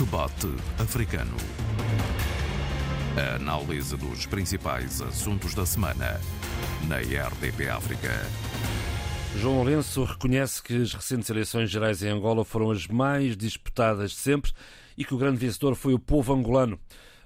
Debate Africano. A análise dos principais assuntos da semana na RDP África. João Lourenço reconhece que as recentes eleições gerais em Angola foram as mais disputadas de sempre e que o grande vencedor foi o povo angolano.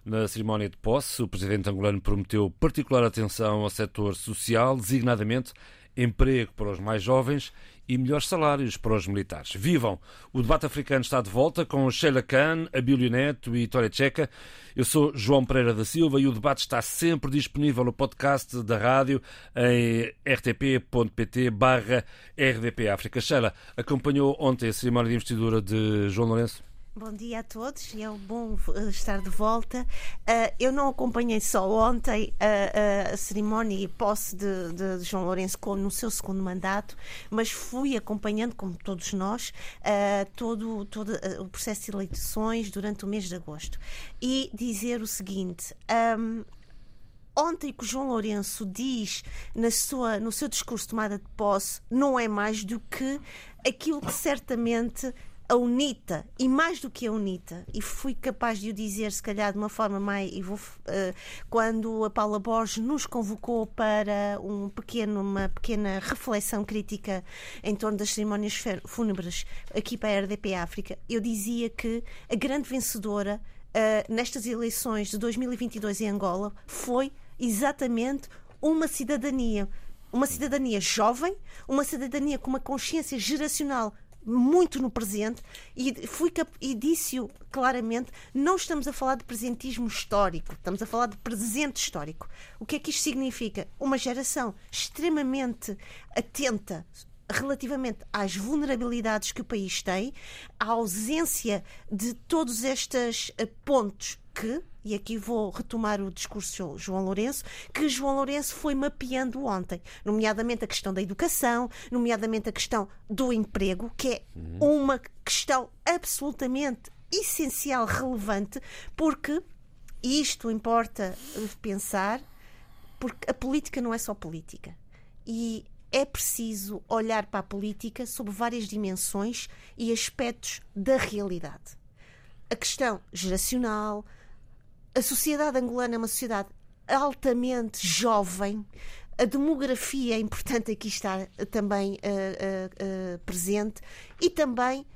Na cerimónia de posse, o presidente angolano prometeu particular atenção ao setor social, designadamente emprego para os mais jovens e melhores salários para os militares. Vivam! O debate africano está de volta com Sheila Khan, Abílio Neto e Tória Checa. Eu sou João Pereira da Silva e o debate está sempre disponível no podcast da rádio em rtp.pt barra RDP África. Sheila, acompanhou ontem a cerimónia de investidura de João Lourenço? Bom dia a todos, é bom eh, estar de volta. Uh, eu não acompanhei só ontem uh, a cerimónia e posse de, de, João Lourenço no seu segundo mandato, mas fui acompanhando, como todos nós, uh, todo, todo o processo de eleições durante o mês de agosto. E dizer o seguinte. Um, ontem que o João Lourenço diz na sua, no seu discurso de tomada de posse não é mais do que aquilo que certamente a UNITA, e mais do que a UNITA, e fui capaz de o dizer, se calhar, de uma forma mais. Vou, uh, quando a Paula Borges nos convocou para um pequeno, uma pequena reflexão crítica em torno das cerimónias fúnebres aqui para a RDP África, eu dizia que a grande vencedora uh, nestas eleições de 2022 em Angola foi exatamente uma cidadania. Uma cidadania jovem, uma cidadania com uma consciência geracional muito no presente e, fui e disse-o claramente: não estamos a falar de presentismo histórico, estamos a falar de presente histórico. O que é que isto significa? Uma geração extremamente atenta relativamente às vulnerabilidades que o país tem, à ausência de todos estes eh, pontos que, e aqui vou retomar o discurso de João Lourenço, que João Lourenço foi mapeando ontem, nomeadamente a questão da educação, nomeadamente a questão do emprego, que é uma questão absolutamente essencial, relevante, porque isto importa pensar, porque a política não é só política. E é preciso olhar para a política sob várias dimensões e aspectos da realidade. A questão geracional, a sociedade angolana é uma sociedade altamente jovem. A demografia é importante aqui estar também uh, uh, uh, presente e também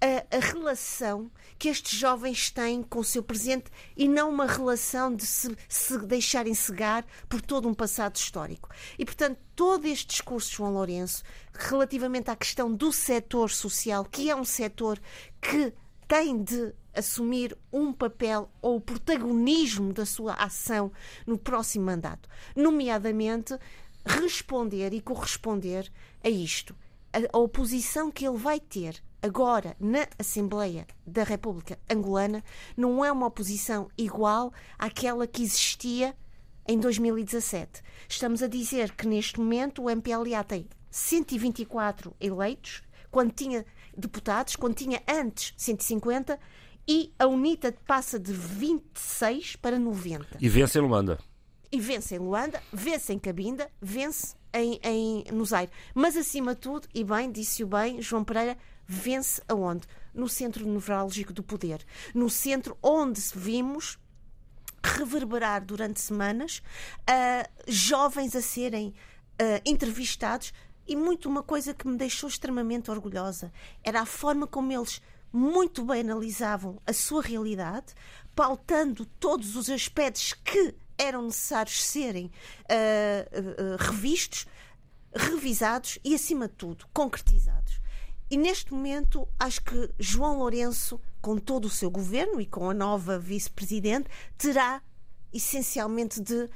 a, a, relação que estes jovens têm com o seu presente e não uma relação de se, se deixarem cegar por todo um passado histórico. E, portanto, todo este discurso de João Lourenço relativamente à questão do setor social, que é um setor que tem de assumir um papel ou o protagonismo da sua ação no próximo mandato, nomeadamente responder e corresponder a isto. A, a oposição que ele vai ter agora na Assembleia da República Angolana não é uma oposição igual àquela que existia em 2017. Estamos a dizer que neste momento o MPLA tem 124 eleitos, quando tinha deputados, quando tinha antes 150 e a UNITA passa de 26 para 90. E vence em Luanda. E vence em Luanda, vence em Cabinda, vence em, em, no Zaire. Mas, acima de tudo, e bem, disse-o bem, João Pereira, vence aonde? No centro nevrálgico do poder. No centro onde vimos reverberar durante semanas uh, jovens a serem uh, entrevistados e muito uma coisa que me deixou extremamente orgulhosa era a forma como eles muito bem analisavam a sua realidade, pautando todos os aspectos que eram necessários serem uh, uh, revistos, revisados e, acima de tudo, concretizados. E neste momento, acho que João Lourenço, com todo o seu governo e com a nova vice-presidente, terá essencialmente de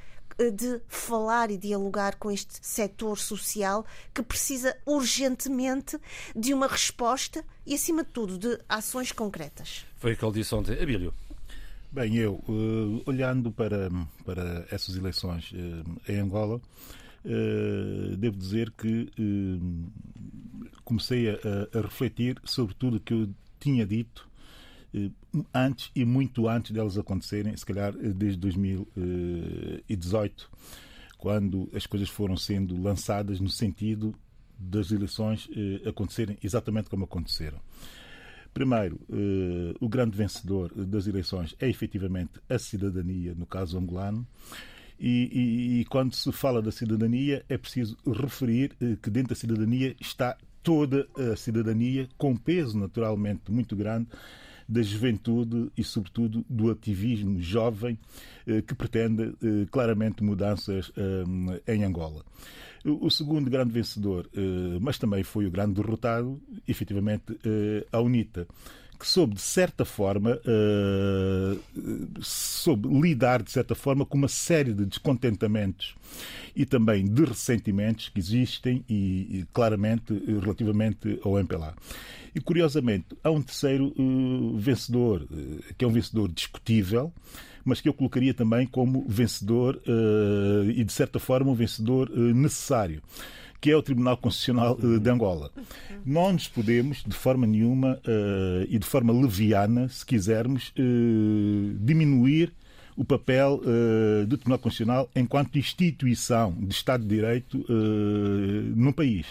de falar e dialogar com este setor social que precisa urgentemente de uma resposta e, acima de tudo, de ações concretas. Foi o que ele disse ontem. Abílio. Bem, eu, uh, olhando para, para essas eleições uh, em Angola, uh, devo dizer que comecei a, a, refletir sobre tudo o que eu tinha dito antes e muito antes delas acontecerem, se calhar desde 2018, quando as coisas foram sendo lançadas no sentido das eleições acontecerem exatamente como aconteceram. Primeiro, o grande vencedor das eleições é efetivamente a cidadania, no caso angolano. E, e, e, quando se fala da cidadania, é preciso referir que dentro da cidadania está toda a cidadania, com peso naturalmente muito grande da juventude e, sobretudo, do ativismo jovem eh, que pretende eh, claramente mudanças eh, em Angola. O segundo grande vencedor, mas também foi o grande derrotado, efetivamente, a UNITA que soube, de certa forma, uh, soube lidar, de certa forma, com uma série de descontentamentos e também de ressentimentos que existem e, e claramente relativamente ao MPLA. E, curiosamente, há um terceiro uh, vencedor, uh, que é um vencedor discutível, mas que eu colocaria também como vencedor e, de certa forma, um vencedor necessário que é o Tribunal Constitucional eh, de Angola. Não nos podemos, de forma nenhuma uh, e de forma leviana, se quisermos, uh, diminuir o papel uh, do Tribunal Constitucional enquanto instituição de Estado de Direito no país.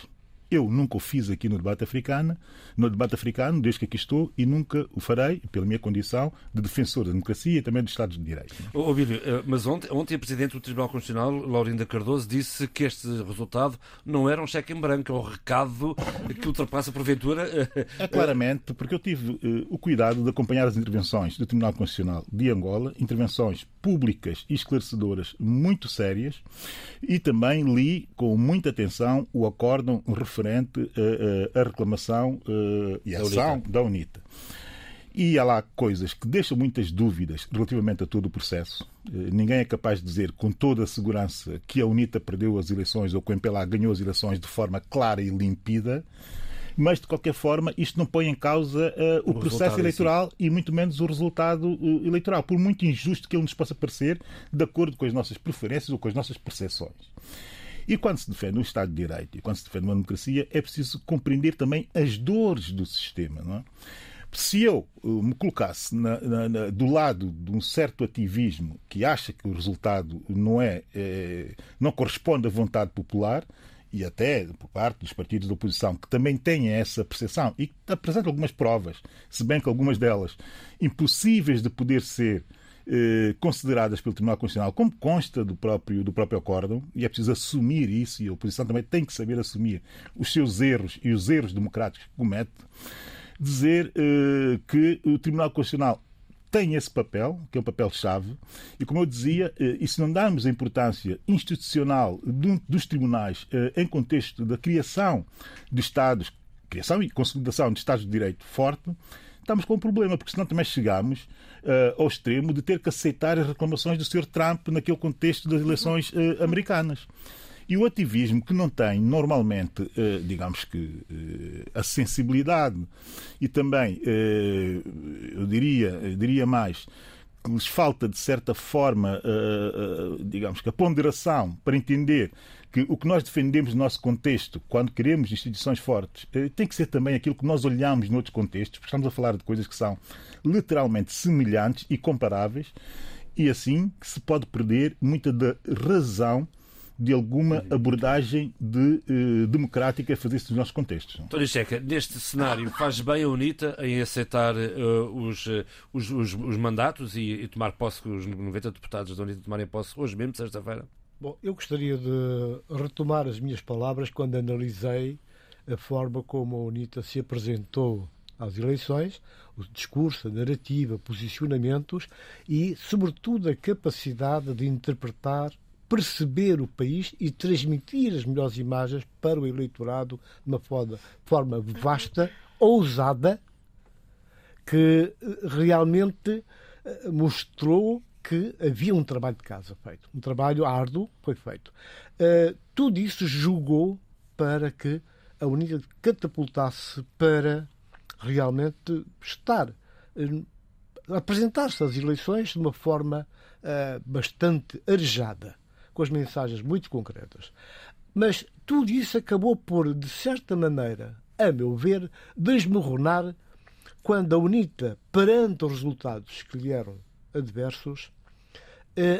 Eu nunca o fiz aqui no debate africano, no debate africano, desde que aqui estou, e nunca o farei, pela minha condição de defensor da democracia e também dos Estados de Direito. Oh, Bílio, eh, mas ontem, ontem a Presidente do Tribunal Constitucional, Laurinda Cardoso, disse que este resultado não era um cheque em branco, é um recado que ultrapassa porventura. Eh, é claramente, porque eu tive uh, o cuidado de acompanhar as intervenções do Tribunal Constitucional de Angola, intervenções públicas e esclarecedoras muito sérias, e também li com muita atenção o acórdão referente referente à reclamação eh, e a ação da UNITA. E há lá coisas que deixam muitas dúvidas relativamente a todo o processo. Eh, ninguém é capaz de dizer com toda a segurança que a UNITA perdeu as eleições ou que o MPLA ganhou as eleições de forma clara e limpida mas de qualquer forma isto não põe em causa uh, o, o, processo eleitoral e muito menos o resultado uh, eleitoral, por muito injusto que ele nos possa parecer, de acordo com as nossas preferências ou com as nossas percepções. E quando se defende um Estado de Direito e quando se defende uma democracia, é preciso compreender também as dores do sistema. Não é? Se eu eh, me colocasse na, na, na, do lado de um certo ativismo que acha que o resultado não é, é não corresponde à vontade popular, e até por parte dos partidos da oposição, que também têm essa percepção e que apresentam algumas provas, se bem que algumas delas impossíveis de poder ser eh, consideradas pelo Tribunal Constitucional como consta do próprio, do próprio acórdão, e é preciso assumir isso, e a oposição também tem que saber assumir os seus erros e os erros democráticos que comete, dizer eh, que o Tribunal Constitucional tem esse papel, que é um papel-chave, e como eu dizia, eh, e se não darmos a importância institucional dos tribunais em contexto da criação de Estados, criação e consolidação de Estados de Direito forte, estamos com um problema, porque senão também chegamos uh, ao extremo de ter que aceitar as reclamações do Sr. Trump naquele contexto das eleições uh, americanas. E o ativismo que não tem normalmente, uh, digamos que, a sensibilidade e também, eu diria, eu diria mais, que lhes falta, de certa forma, digamos que a ponderação para entender que o que nós defendemos no nosso contexto, quando queremos instituições fortes, eh, tem que ser também aquilo que nós olhamos noutros contextos, porque estamos a falar de coisas que são literalmente semelhantes e comparáveis, e assim que se pode perder muita da razão de alguma abordagem de, eh, democrática a fazer-se nos nossos contextos. António Checa, neste cenário, faz bem a UNITA em aceitar uh, os, os, os, mandatos e, e, tomar posse, os 90 deputados da UNITA tomarem posse hoje mesmo, sexta-feira? Bom, eu gostaria de retomar as minhas palavras quando analisei a forma como a UNITA se apresentou às eleições, o discurso, a narrativa, posicionamentos e, sobretudo, a capacidade de interpretar, perceber o país e transmitir as melhores imagens para o eleitorado de uma forma vasta, ousada, que eh, realmente eh, mostrou que havia um trabalho de casa feito. Um trabalho árduo foi feito. Uh, tudo isso julgou para que a Unidade catapultasse para realmente estar, uh, apresentar-se às eleições de uma forma uh, bastante arejada, com as mensagens muito concretas. Mas tudo isso acabou por, de certa maneira, a meu ver, desmoronar quando a UNITA, perante os resultados que lhe eram adversos,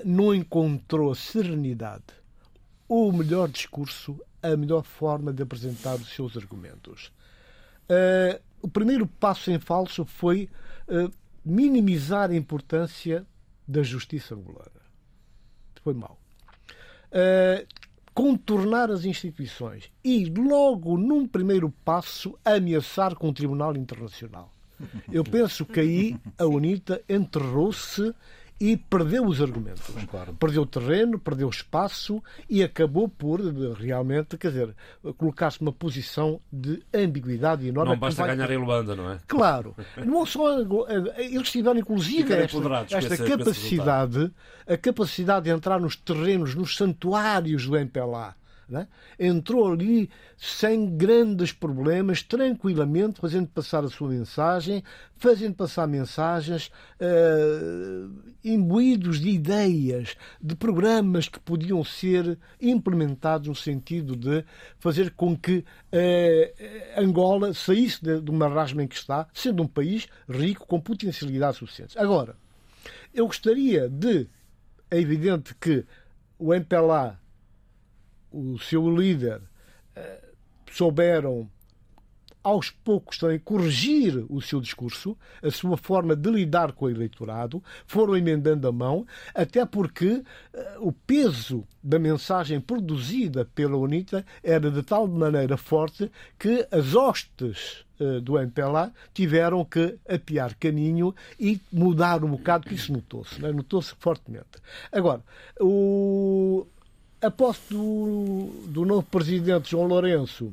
não encontrou serenidade, o melhor discurso, a melhor forma de apresentar os seus argumentos. Eh, o primeiro passo em falso foi uh, minimizar a importância da justiça angolana. Foi mau. Uh, contornar as instituições e, logo num primeiro passo, ameaçar com o Tribunal Internacional. Eu penso que aí a UNITA enterrou-se e perdeu os argumentos. Perdeu terreno, perdeu espaço e acabou por realmente, quer dizer, colocar-se numa posição de ambiguidade enorme. Não basta vai... ganhar em Luanda, não é? Claro. Não só eles tiveram inclusive esta, esta capacidade, a capacidade de entrar nos terrenos, nos santuários do MPLA né? entrou ali sem grandes problemas, tranquilamente, fazendo passar a sua mensagem, fazendo passar mensagens uh, imbuídos de ideias, de programas que podiam ser implementados no sentido de fazer com que uh, Angola saísse de, de uma rasma em que está, sendo um país rico, com potencialidades suficientes. Agora, eu gostaria de. É evidente que o MPLA o seu líder, eh, souberam aos poucos também corrigir o seu discurso, a sua forma de lidar com o eleitorado, foram emendando a mão, até porque uh, o peso da mensagem produzida pela UNITA era de tal maneira forte que as hostes uh, do MPLA tiveram que apiar caminho e mudar um bocado, que isso notou-se, né? notou-se fortemente. Agora, o, a posse do, do novo presidente João Lourenço,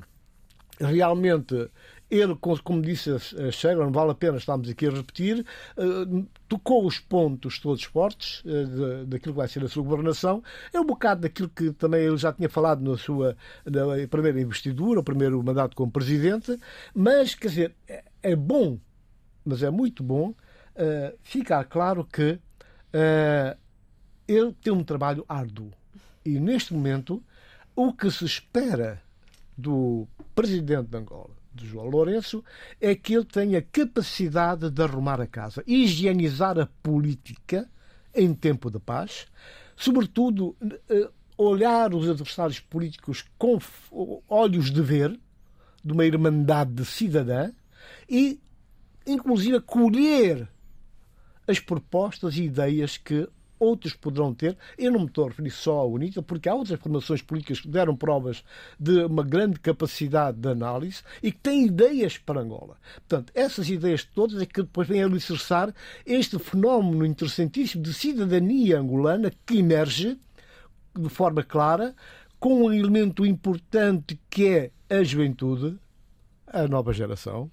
realmente ele, como disse a Sheila, não vale a pena estarmos aqui a repetir, uh, tocou os pontos todos fortes uh, daquilo que vai ser a sua governação. É um bocado daquilo que também ele já tinha falado na sua na primeira investidura, o primeiro mandato como presidente, mas, quer dizer, é, é bom, mas é muito bom uh, ficar claro que ele tem um trabalho árduo e neste momento, o que se espera do presidente de Angola, de João Lourenço, é que ele tenha capacidade de arrumar a casa, higienizar a política em tempo de paz, sobretudo eh, olhar os adversários políticos com olhos de ver, de uma irmandade cidadã, e, inclusive, colher as propostas e ideias que outros poderão ter. Eu não me estou a referir só à UNITA, porque há outras formações políticas que deram provas de uma grande capacidade de análise e que têm ideias para Angola. Portanto, essas ideias todas é que depois vêm a alicerçar este fenómeno interessantíssimo de cidadania angolana que emerge de forma clara com um elemento importante que é a juventude, a nova geração,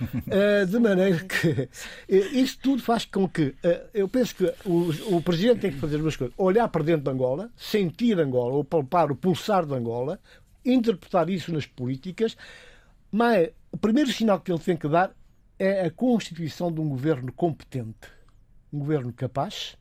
Uh, de maneira que uh, isso tudo faz com que uh, eu penso que o, o, presidente tem que fazer duas coisas: olhar para dentro de Angola, sentir Angola, ou palpar o pulsar de Angola, interpretar isso nas políticas, mas o primeiro sinal que ele tem que dar é a constituição de um governo competente, um governo capaz,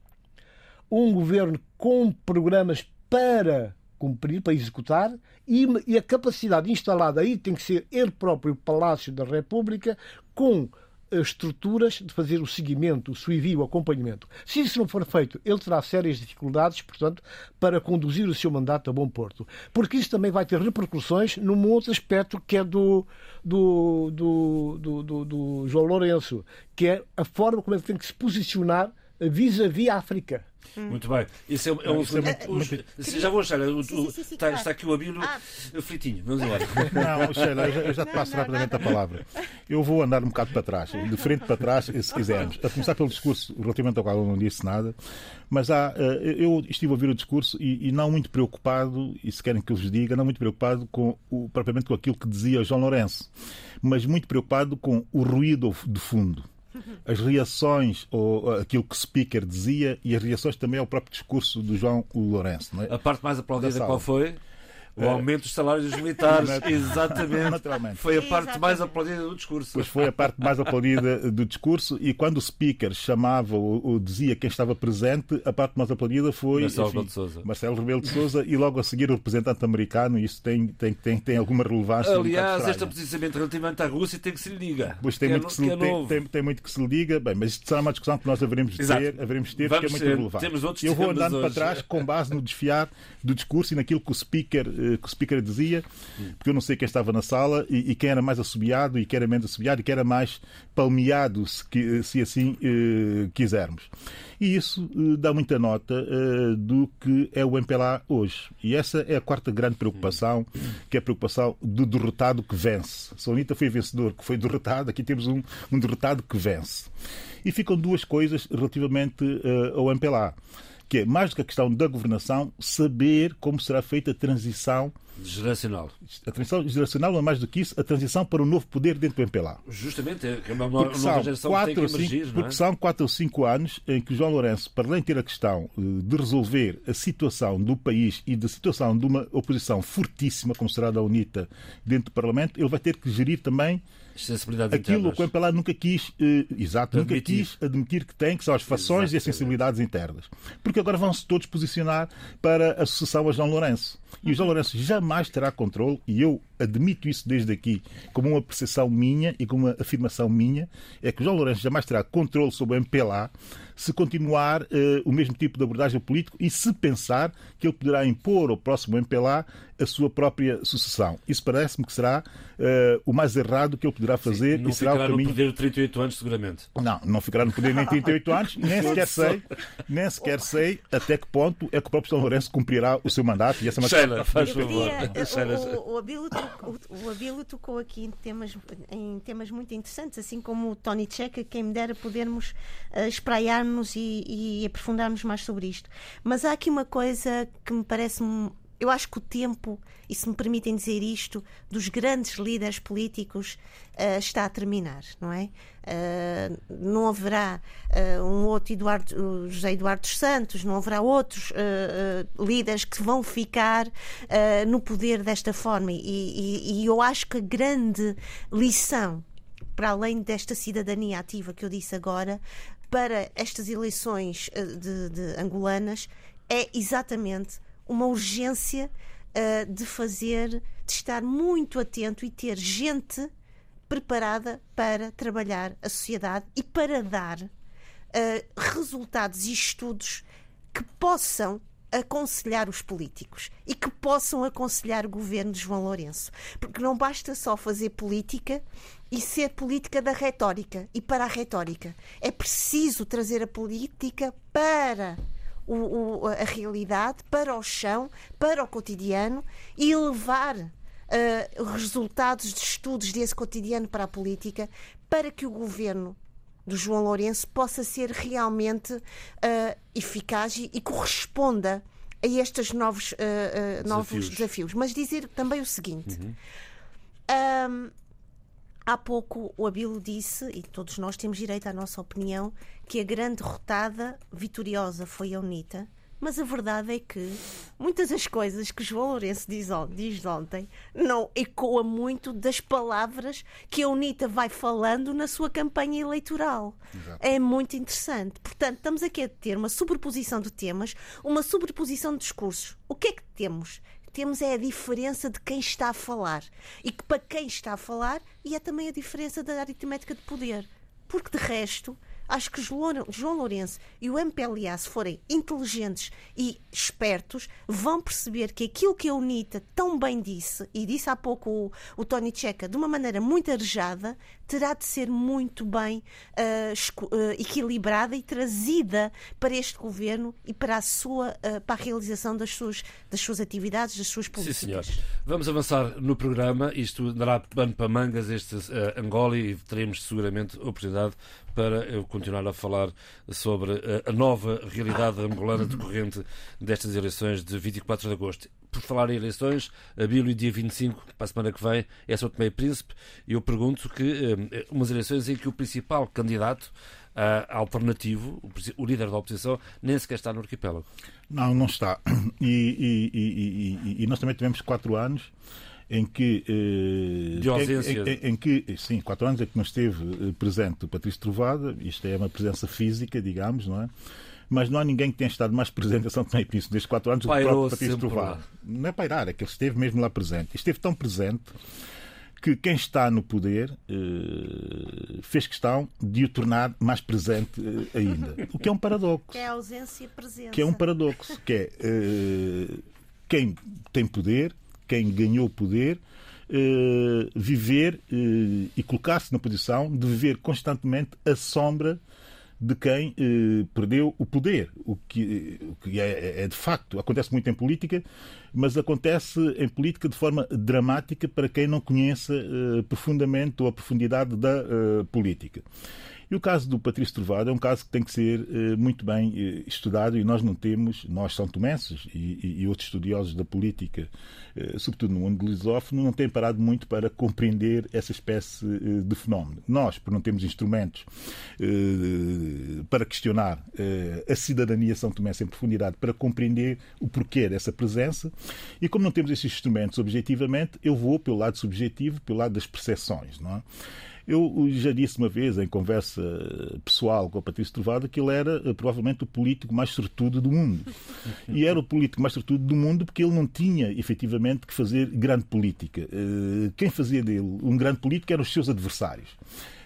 um governo com programas para cumprir, para executar, e, e, a capacidade instalada aí tem que ser ele próprio, o Palácio da República, com eh, estruturas de fazer o seguimento, o suivi, o acompanhamento. Se isso não for feito, ele terá sérias dificuldades, portanto, para conduzir o seu mandato a bom porto. Porque isso também vai ter repercussões num outro aspecto que é do, do, do, do, do, do João Lourenço, que é a forma como ele tem que se posicionar vis-à-vis -vis África. Hum. Muito bem. Isso é, é um. É, já vou achar. está, está, aqui o Abílio ah. fritinho. Vamos embora. Não, Sheila, eu já, eu já te passo não, rapidamente não. a palavra. Eu vou andar um bocado para trás, de frente para trás, se quisermos. A começar pelo discurso, relativamente ao qual eu não disse nada, mas há, eh, eu estive a ouvir o discurso e, e não muito preocupado, e se querem que eu vos diga, não muito preocupado com o, propriamente com aquilo que dizia João Lourenço, mas muito preocupado com o ruído de fundo as reações ou aquilo que o speaker dizia e as reações também ao próprio discurso do João Lourenço. É? A parte mais aplaudida qual foi? O é. aumento dos salários dos militares, exatamente. Naturalmente. Foi a parte exatamente. mais aplaudida do discurso. Pois foi a parte mais aplaudida do discurso e quando o speaker chamava ou, ou dizia quem estava presente, a parte mais aplaudida foi Marcelo Rebelo de Sousa. Marcelo Rebelo de Sousa e logo a seguir o representante americano e isso tem, tem, tem, tem alguma relevância. Aliás, um este posicionamento relativamente à Rússia tem que se lhe diga. Pois tem, muito, é, que se, é tem, tem, tem, muito que se lhe diga. Bem, mas isto será uma discussão que nós haveremos de ter, haveremos de ter porque é muito relevante. Temos outros Eu vou andando hoje. para trás com base no desfiar do discurso e naquilo que o speaker uh, que o speaker dizia, porque eu não sei quem estava na sala e, e quem era mais assobiado e quem era menos assobiado e quem era mais palmeado, se, se assim uh, quisermos. E isso uh, dá muita nota do que é o MPLA hoje. E essa é a quarta grande preocupação, que é a preocupação do derrotado que vence. Solita foi vencedor que foi derrotado, aqui temos um, um derrotado que vence. E ficam duas coisas relativamente ao MPLA que é, mais do que a questão da governação, saber como será feita a transição geracional. A transição geracional não é mais do que isso, a transição para o novo poder dentro do MPLA. Justamente, é uma nova geração que tem que emergir, cinco, Porque é? são 4 ou 5 anos em que João Lourenço, para além de ter a questão eh, de resolver a situação do país e da situação de uma oposição fortíssima, como será da UNITA, dentro do Parlamento, ele vai ter que gerir também Aquilo que o MPLA nunca quis, uh, exato, admitir. nunca quis admitir que tem, que são as fações Exatamente. e as sensibilidades internas. Porque agora vão-se todos posicionar para a sucessão a João Lourenço. E o João Lourenço jamais terá controle, e eu admito isso desde aqui como uma percepção minha e como uma afirmação minha, é que o João Lourenço jamais terá controle sobre o MPLA se continuar uh, o mesmo tipo de abordagem política e se pensar que ele poderá impor ao próximo MPLA a sua própria sucessão. Isso parece-me que será uh, o mais errado que ele poderá fazer Sim, não e será o caminho. no poder 38 anos, seguramente. Não, não ficará no poder nem 38 anos, nem sequer sei, nem sequer sei até que ponto é que o próprio São Lourenço cumprirá o seu mandato e essa Sheila, faz favor. O, o, Abilo tocou, o Abilo tocou aqui em temas, em temas muito interessantes, assim como o Tony Checa, quem me dera podermos uh, espraiar-nos e, e aprofundarmos mais sobre isto. Mas há aqui uma coisa que me parece eu acho que o tempo, e se me permitem dizer isto, dos grandes líderes políticos uh, está a terminar, não é? Uh, não haverá uh, um outro Eduardo, José Eduardo dos Santos, não haverá outros líderes que vão ficar no poder desta forma. E, e, e eu acho que a grande lição, para além desta cidadania ativa que eu disse agora, para estas eleições de, de angolanas, é exatamente uma urgência uh, de fazer, de estar muito atento e ter gente preparada para trabalhar a sociedade e para dar uh, resultados e estudos que possam aconselhar os políticos e que possam aconselhar o governo de João Lourenço. Porque não basta só fazer política e ser política da retórica e para a retórica. É preciso trazer a política para o, o, a realidade para o chão, para o cotidiano e levar uh, resultados de estudos desse cotidiano para a política para que o governo do João Lourenço possa ser realmente uh, eficaz e, e, corresponda a estes novos, uh, uh, novos desafios. desafios. Mas dizer também o seguinte: uhum. um, Há pouco o Abilo disse, e todos nós temos direito à nossa opinião, que a grande derrotada vitoriosa foi a UNITA, mas a verdade é que muitas das coisas que João Lourenço diz, diz ontem não ecoa muito das palavras que a UNITA vai falando na sua campanha eleitoral. Exato. É muito interessante. Portanto, estamos aqui a ter uma sobreposição de temas, uma sobreposição de discursos. O que é que temos? Temos é a diferença de quem está a falar. E que para quem está a falar, e é também a diferença da aritmética de poder. Porque de resto, acho que João Lourenço e o MPLA, se forem inteligentes e espertos, vão perceber que aquilo que a UNITA tão bem disse, e disse há pouco o, o Tony Checa, de uma maneira muito arejada, terá de ser muito bem uh, uh, equilibrada e trazida para este governo e para a sua uh, para a realização das suas das suas atividades, das suas políticas. Sim, senhor. Vamos avançar no programa. Isto dará pano para mangas este Angola e teremos seguramente oportunidade para eu continuar a falar sobre a nova realidade angolana decorrente destas eleições de 24 de agosto por falar em eleições, a Bíblia, dia 25, para a semana que vem, é São Tomé e Príncipe, e eu pergunto que um, umas eleições em que o principal candidato uh, alternativo, o, o, líder da oposição, nem sequer está no arquipélago. Não, não está. E, e, e, e nós também tivemos quatro anos em que eh, de ausência. Em, em, em, que sim quatro anos é que não esteve eh, presente o Patrício Trovada isto é uma presença física digamos não é mas não há ninguém que tenha estado mais presente em São Tomé e Príncipe nestes quatro anos do que o próprio Patrício Trovado. Não é pairar, é que ele esteve mesmo lá presente. Esteve tão presente que quem está no poder eh, fez questão de o tornar mais presente eh, ainda. O que é um paradoxo. Que é a ausência presente. Que é um paradoxo. Que é eh, quem tem poder quem ganhou poder eh, viver eh, e colocar-se na posição de viver constantemente a sombra de quem eh, perdeu o poder, o que, o que é, é, de facto, acontece muito em política, mas acontece em política de forma dramática para quem não conheça eh, profundamente ou a profundidade da eh, política. E o caso do Patrício Trovado é um caso que tem que ser eh, muito bem eh, estudado e nós não temos, nós são tomenses e, e, outros estudiosos da política, eh, sobretudo no mundo lusófono, não têm parado muito para compreender essa espécie de fenómeno. Nós, por não termos instrumentos para questionar a cidadania são tomense em profundidade, para compreender o porquê dessa presença, e como não temos esses instrumentos objetivamente, eu vou pelo lado subjetivo, pelo lado das percepções. Não é? Eu já disse uma vez, em conversa pessoal com o Patrício Trovada, que ele era eh, provavelmente o político mais sortudo do mundo. E era o político mais sortudo do mundo porque ele não tinha, efetivamente, que fazer grande política. Eh, quem fazia dele um grande político eram os seus adversários.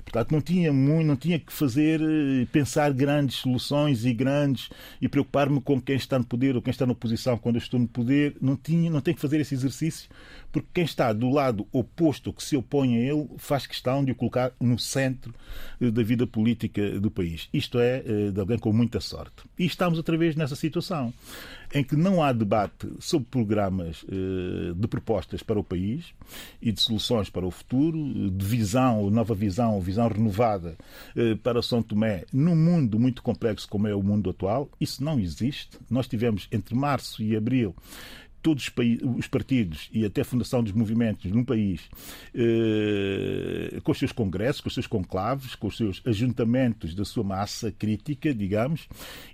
Portanto, não tinha muito, não tinha que fazer, eh, pensar grandes soluções e grandes e preocupar-me com quem está no poder ou quem está na oposição quando eu estou no poder. Não tinha, não tem que fazer esse exercício, porque quem está do lado oposto que se opõe a ele faz questão de o colocar no centro eh, da vida política do país. Isto é eh, de alguém com muita sorte. E estamos outra vez nessa situação em que não há debate sobre programas eh, de propostas para o país e de soluções para o futuro, de visão, nova visão, visão renovada para São Tomé, num mundo muito complexo como é o mundo atual. Isso não existe. Nós tivemos entre março e abril todos os partidos e até a fundação dos movimentos no país, eh, com os seus congressos, com os seus conclaves, com os seus ajuntamentos da sua massa crítica, digamos,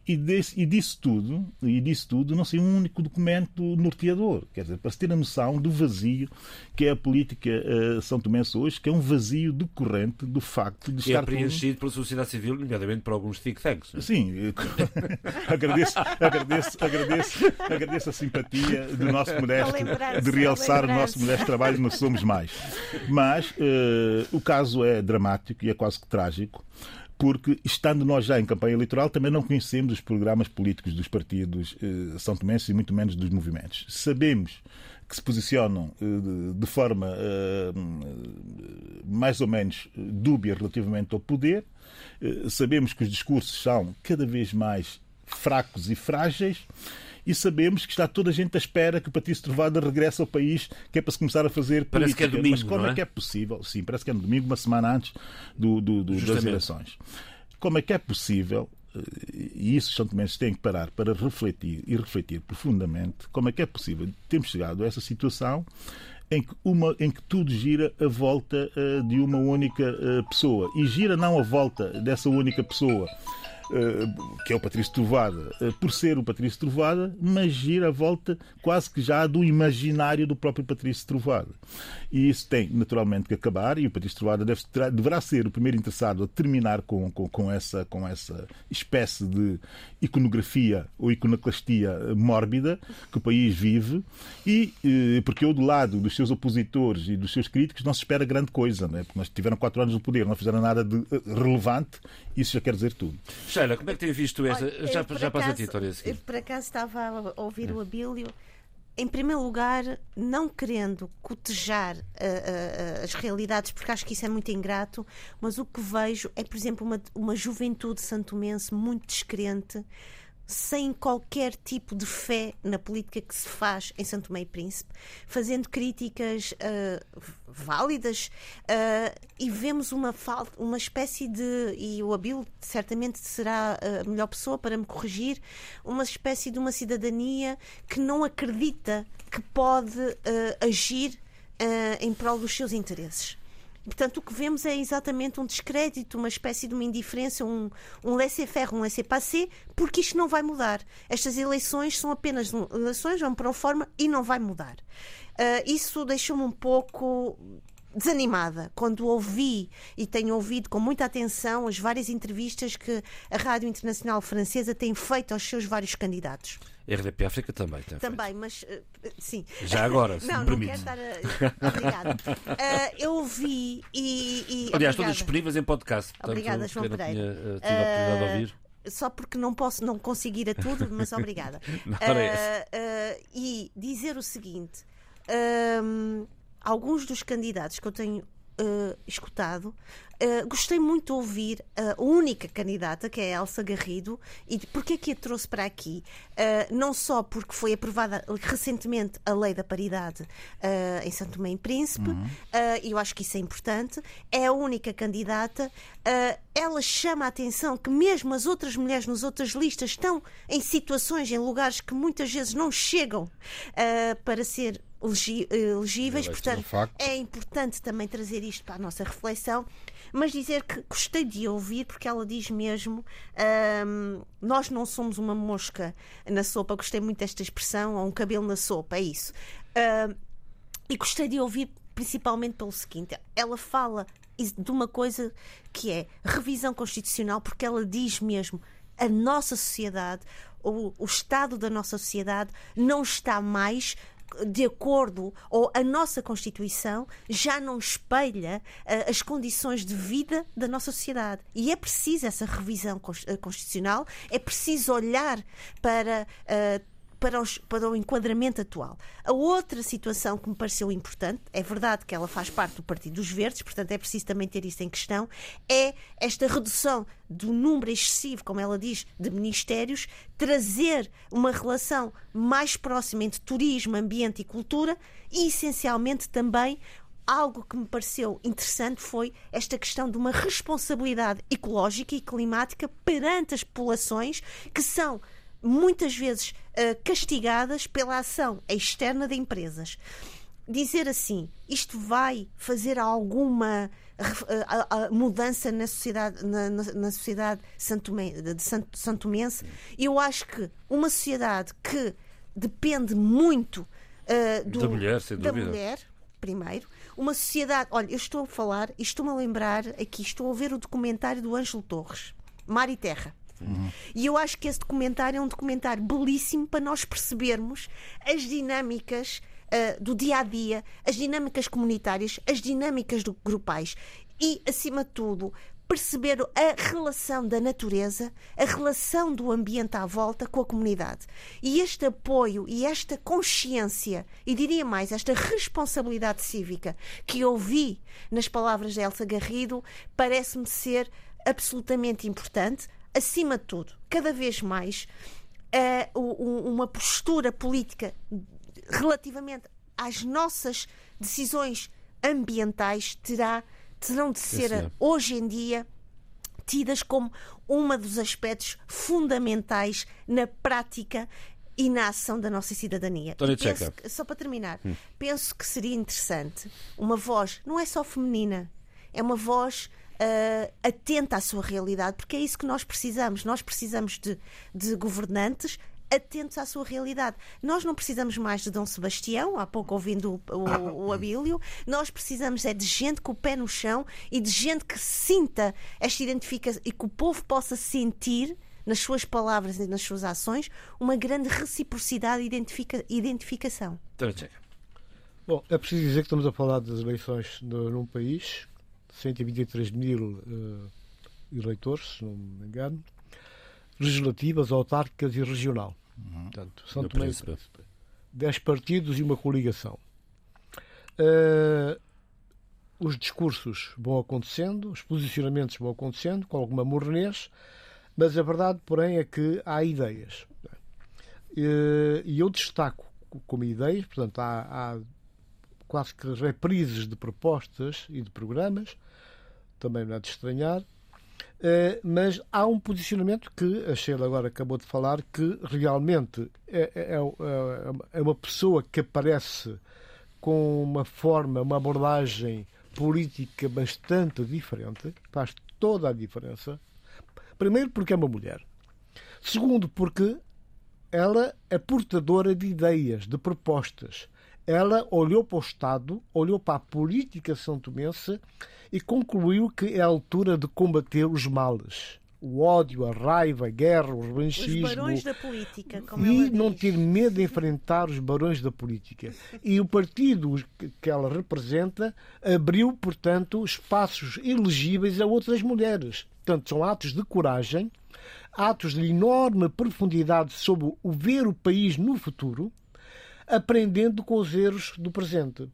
e, desse, e disso tudo, e disso tudo não sei um único documento norteador, quer dizer, para se ter a noção do vazio que é a política uh, São Tomé hoje, que é um vazio decorrente do facto de que é estar... é preenchido tudo... pela sociedade civil, nomeadamente por alguns think tanks. Sim, agradeço, agradeço, agradeço, agradeço a simpatia do nosso modesto, de realçar o nosso modesto trabalho, nós somos mais. Mas uh, o caso é dramático e é quase que trágico porque, estando nós já em campanha eleitoral, também não conhecemos os programas políticos dos partidos eh, são tomenses e muito menos dos movimentos. Sabemos que se posicionam eh, de forma eh, mais ou menos dúbia relativamente ao poder. Eh, sabemos que os discursos são cada vez mais fracos e frágeis e sabemos que está toda a gente à espera que o Patrício Trovada regresse ao país, que é para se começar a fazer parece política. Que é domingo, Mas como é? é? que é possível? Sim, parece que é no domingo, uma semana antes do, do, do das eleições. Como é que é possível eh, e isso os santomenses têm que parar para refletir e refletir profundamente como é que é possível termos chegado a essa situação em que, uma, em que tudo gira à volta uh, de uma única uh, pessoa. E gira não à volta dessa única pessoa que é o Patrício Trovada, eh, por ser o Patrício Trovada, mas gira a volta quase que já do imaginário do próprio Patrício Trovada. E isso tem naturalmente que acabar, e o Patrício Trovada deve, deverá ser o primeiro interessado a terminar com, com, com, essa, com essa espécie de iconografia ou iconoclastia mórbida que o país vive, e eh, porque eu, do lado dos seus opositores e dos seus críticos, não se espera grande coisa, né? porque nós tiveram quatro anos no poder, não fizeram nada de relevante, isso já quer dizer tudo. Sheila, como é que tem visto esta. Olha, já já passa a ti, Vitória. Eu por acaso estava a ouvir é. o Abílio. Em primeiro lugar, não querendo cotejar uh, uh, as realidades, porque acho que isso é muito ingrato, mas o que vejo é, por exemplo, uma, uma juventude santomense muito descrente, sem qualquer tipo de fé na política que se faz em Santo Meio Príncipe, fazendo críticas uh, válidas uh, e vemos uma falta, uma espécie de e o Abil certamente será a melhor pessoa para me corrigir, uma espécie de uma cidadania que não acredita que pode uh, agir em prol dos seus interesses. Portanto, o que vemos é exatamente um descrédito, uma espécie de uma indiferença, um, um laissez-faire, um laissez-passer, porque isto não vai mudar. Estas eleições são apenas eleições, vão para uma forma e não vai mudar. Uh, isso deixou-me um pouco desanimada quando ouvi e tenho ouvido com muita atenção as várias entrevistas que a Rádio Internacional Francesa tem feito aos seus vários candidatos. RDP África também tem Também, feito. mas uh, sim. Já agora, se não, me permite. Não, quero estar a... Obrigada. Uh, eu ouvi e... e Aliás, todas disponíveis em podcast. Obrigada, João Pereira. Tinha, uh, tive a oportunidade de ouvir só porque não posso não conseguir a tudo, mas obrigada. uh, uh, e dizer o seguinte: hum, alguns dos candidatos que eu tenho uh, escutado. Uh, gostei muito de ouvir a única candidata, que é a Elsa Garrido, e porquê que a trouxe para aqui? Uh, não só porque foi aprovada recentemente a lei da paridade em Santo Tomé e Príncipe, uhum. e eu acho que isso é importante, é a única candidata. ela chama a atenção que mesmo as outras mulheres nas outras listas estão em situações, em lugares que muitas vezes não chegam para ser elegíveis, portanto é importante também trazer isto para a nossa reflexão, mas dizer que gostei de ouvir porque ela diz mesmo hum, nós não somos uma mosca na sopa, gostei muito desta expressão, ou um cabelo na sopa, é isso. Hum, e gostei de ouvir principalmente pelo seguinte, ela fala de uma coisa que é revisão constitucional, porque ela diz mesmo a nossa sociedade, o, o estado da nossa sociedade não está mais de acordo, ou a nossa Constituição já não espelha uh, as condições de vida da nossa sociedade. E é preciso essa revisão eh, constitucional, é preciso olhar para. Uh, para, os, para o enquadramento atual. A outra situação que me pareceu importante, é verdade que ela faz parte do Partido dos Verdes, portanto é preciso também ter isso em questão, é esta redução do número excessivo, como ela diz, de ministérios, trazer uma relação mais próxima entre turismo, ambiente e cultura e, essencialmente, também algo que me pareceu interessante foi esta questão de uma responsabilidade ecológica e climática perante as populações que são muitas vezes uh, castigadas pela ação externa de empresas. Dizer assim, isto vai fazer alguma uh, mudança na sociedade, na, na, na sociedade de santomense, eu acho que uma sociedade que depende muito uh, do, da mulher, sem da mulher, primeiro, uma sociedade. Olha, eu estou a falar e estou-me a lembrar aqui, estou a ver o documentário do Ângelo Torres, Mar e Terra. Uhum. E eu acho que esse documentário é um documentário belíssimo para nós percebermos as dinâmicas uh, do dia a dia, as dinâmicas comunitárias, as dinâmicas do, grupais e, acima de tudo, perceber a relação da natureza, a relação do ambiente à volta com a comunidade. E este apoio e esta consciência, e diria mais, esta responsabilidade cívica que eu vi nas palavras de Elsa Garrido, parece-me ser absolutamente importante acima de tudo, cada vez mais, uh, uma postura política relativamente às nossas decisões ambientais terá, terão de ser, Esse hoje em dia, tidas como um dos aspectos fundamentais na prática e na ação da nossa cidadania. Que, só para terminar, hum. penso que seria interessante uma voz, não é só feminina, é uma voz uh, atenta à sua realidade, porque é isso que nós precisamos. Nós precisamos de, de governantes atentos à sua realidade. Nós não precisamos mais de Dom Sebastião, há pouco ouvindo o, o, o, Abílio, nós precisamos é de gente com o pé no chão e de gente que sinta esta identificação e que o povo possa sentir nas suas palavras e nas suas ações uma grande reciprocidade e identifica, identificação. Bom, é preciso dizer que estamos a falar das eleições num país 123 mil uh, eleitores, se não me engano, legislativas, autárquicas e regional. Uhum. Portanto, são também 10 partidos e uma coligação. Uh, os discursos vão acontecendo, os posicionamentos vão acontecendo, com alguma mornez, mas a verdade, porém, é que há ideias. Uh, e eu destaco como ideias, portanto, há, há quase que reprises de propostas e de programas, também não é de estranhar. Uh, mas há um posicionamento que a Sheila agora acabou de falar que realmente é, é, é, é uma pessoa que aparece com uma forma, uma abordagem política bastante diferente, faz toda a diferença. Primeiro, porque é uma mulher. Segundo, porque ela é portadora de ideias, de propostas. Ela olhou para o Estado, olhou para a política santomense e concluiu que é a altura de combater os males. O ódio, a raiva, a guerra, o revanchismo. Os barões da política, como E não ter medo de enfrentar os barões da política. E o partido que ela representa abriu, portanto, espaços elegíveis a outras mulheres. Portanto, são atos de coragem, atos de enorme profundidade sobre o ver o país no futuro, aprendendo com os erros do presente.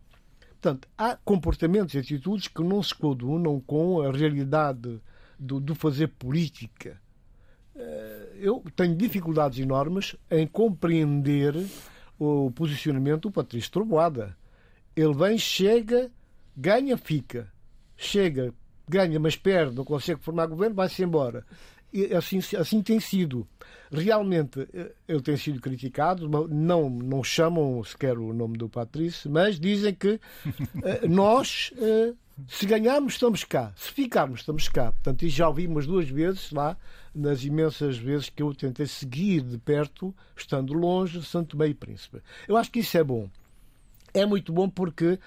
Portanto, há comportamentos e atitudes que não se coadunam com a realidade do, do fazer política. Eh, eu tenho dificuldades enormes em compreender o posicionamento do Patrício Troboada. Ele vem, chega, ganha, fica. Chega, ganha, mas perde, não consegue formar governo, vai-se embora. Assim, assim tem sido. Realmente, eh, ele tem sido criticado, não, não chamam sequer o nome do Patrício, mas dizem que eh, nós, eh, se ganharmos, estamos cá. Se ficarmos, estamos cá. Portanto, e já ouvimos duas vezes lá, nas imensas vezes que eu tentei seguir de perto, estando longe, Santo Meio Príncipe. Eu acho que isso é bom é muito bom porque,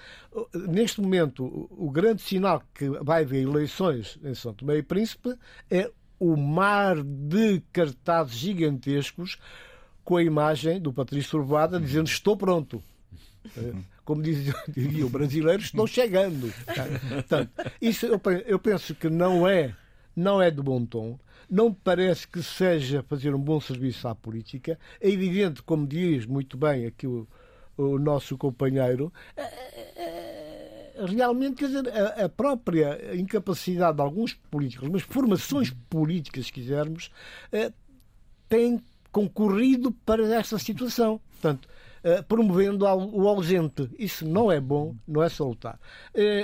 neste momento, o grande sinal que vai haver eleições em São Tomé e Príncipe é o mar de cartazes gigantescos com a imagem do Patrício Urbada dizendo estou pronto. Eh, como dizia, dizia o brasileiro, estou chegando. Portanto, isso eu, eu penso que não é, não é de bom tom. Não parece que seja fazer um bom serviço à política. É evidente, como diz muito bem aqui o, o nosso companheiro, é, realmente, quer dizer, a, a, própria incapacidade de alguns políticos, mas formações políticas, se quisermos, tem concorrido para esta situação. Portanto, promovendo o ausente. Isso não é bom, não é salutar.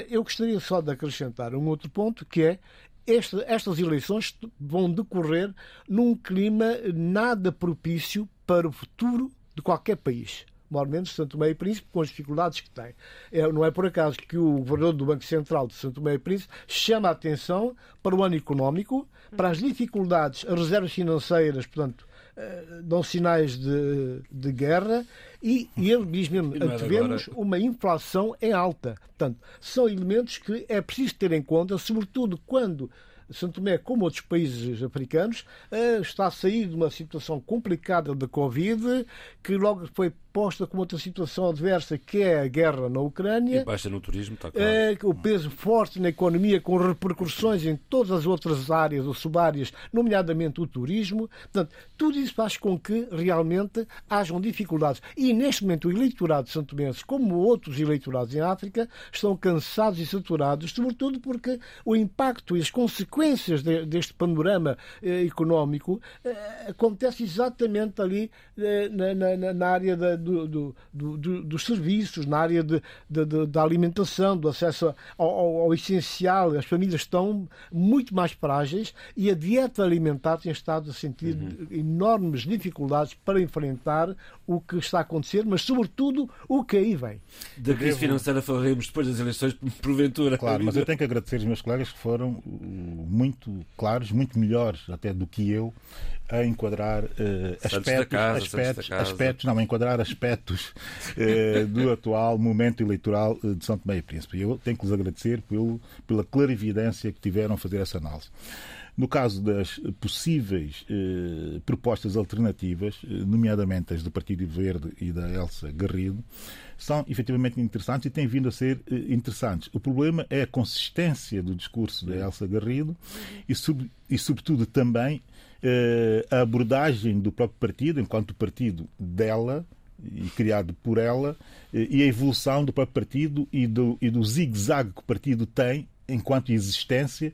Eu gostaria só de acrescentar um outro ponto, que é este, estas eleições vão decorrer num clima nada propício para o futuro de qualquer país menos Santo Tomé e Príncipe, com as dificuldades que tem. É, não é por acaso que o governador do Banco Central de Santo Tomé e Príncipe chama a atenção para o ano económico, para as dificuldades, as reservas financeiras, portanto, uh, dão sinais de, de guerra e, e ele diz mesmo, tivemos uma inflação em alta. Portanto, são elementos que é preciso ter em conta, sobretudo quando Santo Tomé, como outros países africanos, eh, está a sair de uma situação complicada de Covid, que logo foi posta com outra situação adversa, que é a guerra na Ucrânia. E baixa no turismo, está claro. É, o peso forte na economia, com repercussões em todas as outras áreas ou subáreas, nomeadamente o turismo. Portanto, tudo isso faz com que realmente hajam dificuldades. E neste momento o eleitorado santomense, como outros eleitorados em África, estão cansados e saturados, sobretudo porque o impacto e as consequências de, deste panorama eh, económico eh, acontece exatamente ali eh, na, na, na área da do, do, do, dos serviços, na área de, de, da alimentação, do acesso ao, ao, ao, essencial. As famílias estão muito mais frágeis e a dieta alimentar tem estado a sentir uhum. enormes dificuldades para enfrentar o que está a acontecer, mas sobretudo o que aí vem. Da crise financeira falaremos depois das eleições, porventura. Claro, mas eu tenho que agradecer os meus colegas que foram muito claros, muito melhores até do que eu a enquadrar uh, aspectos, casa, aspectos, aspectos, não, a enquadrar aspectos uh, do atual momento eleitoral uh, de São Tomé e Príncipe. Eu tenho que lhes agradecer pelo, pela clarividência que tiveram a fazer essa análise. No caso das possíveis eh, propostas alternativas, nomeadamente as do Partido Verde e da Elsa Garrido, são efetivamente interessantes e têm vindo a ser eh, interessantes. O problema é a consistência do discurso da Elsa Garrido e, sub, e sobretudo, também eh, a abordagem do próprio partido, enquanto partido dela, e criado por ela, eh, e a evolução do próprio partido e do, e do zigue-zague que o partido tem enquanto existência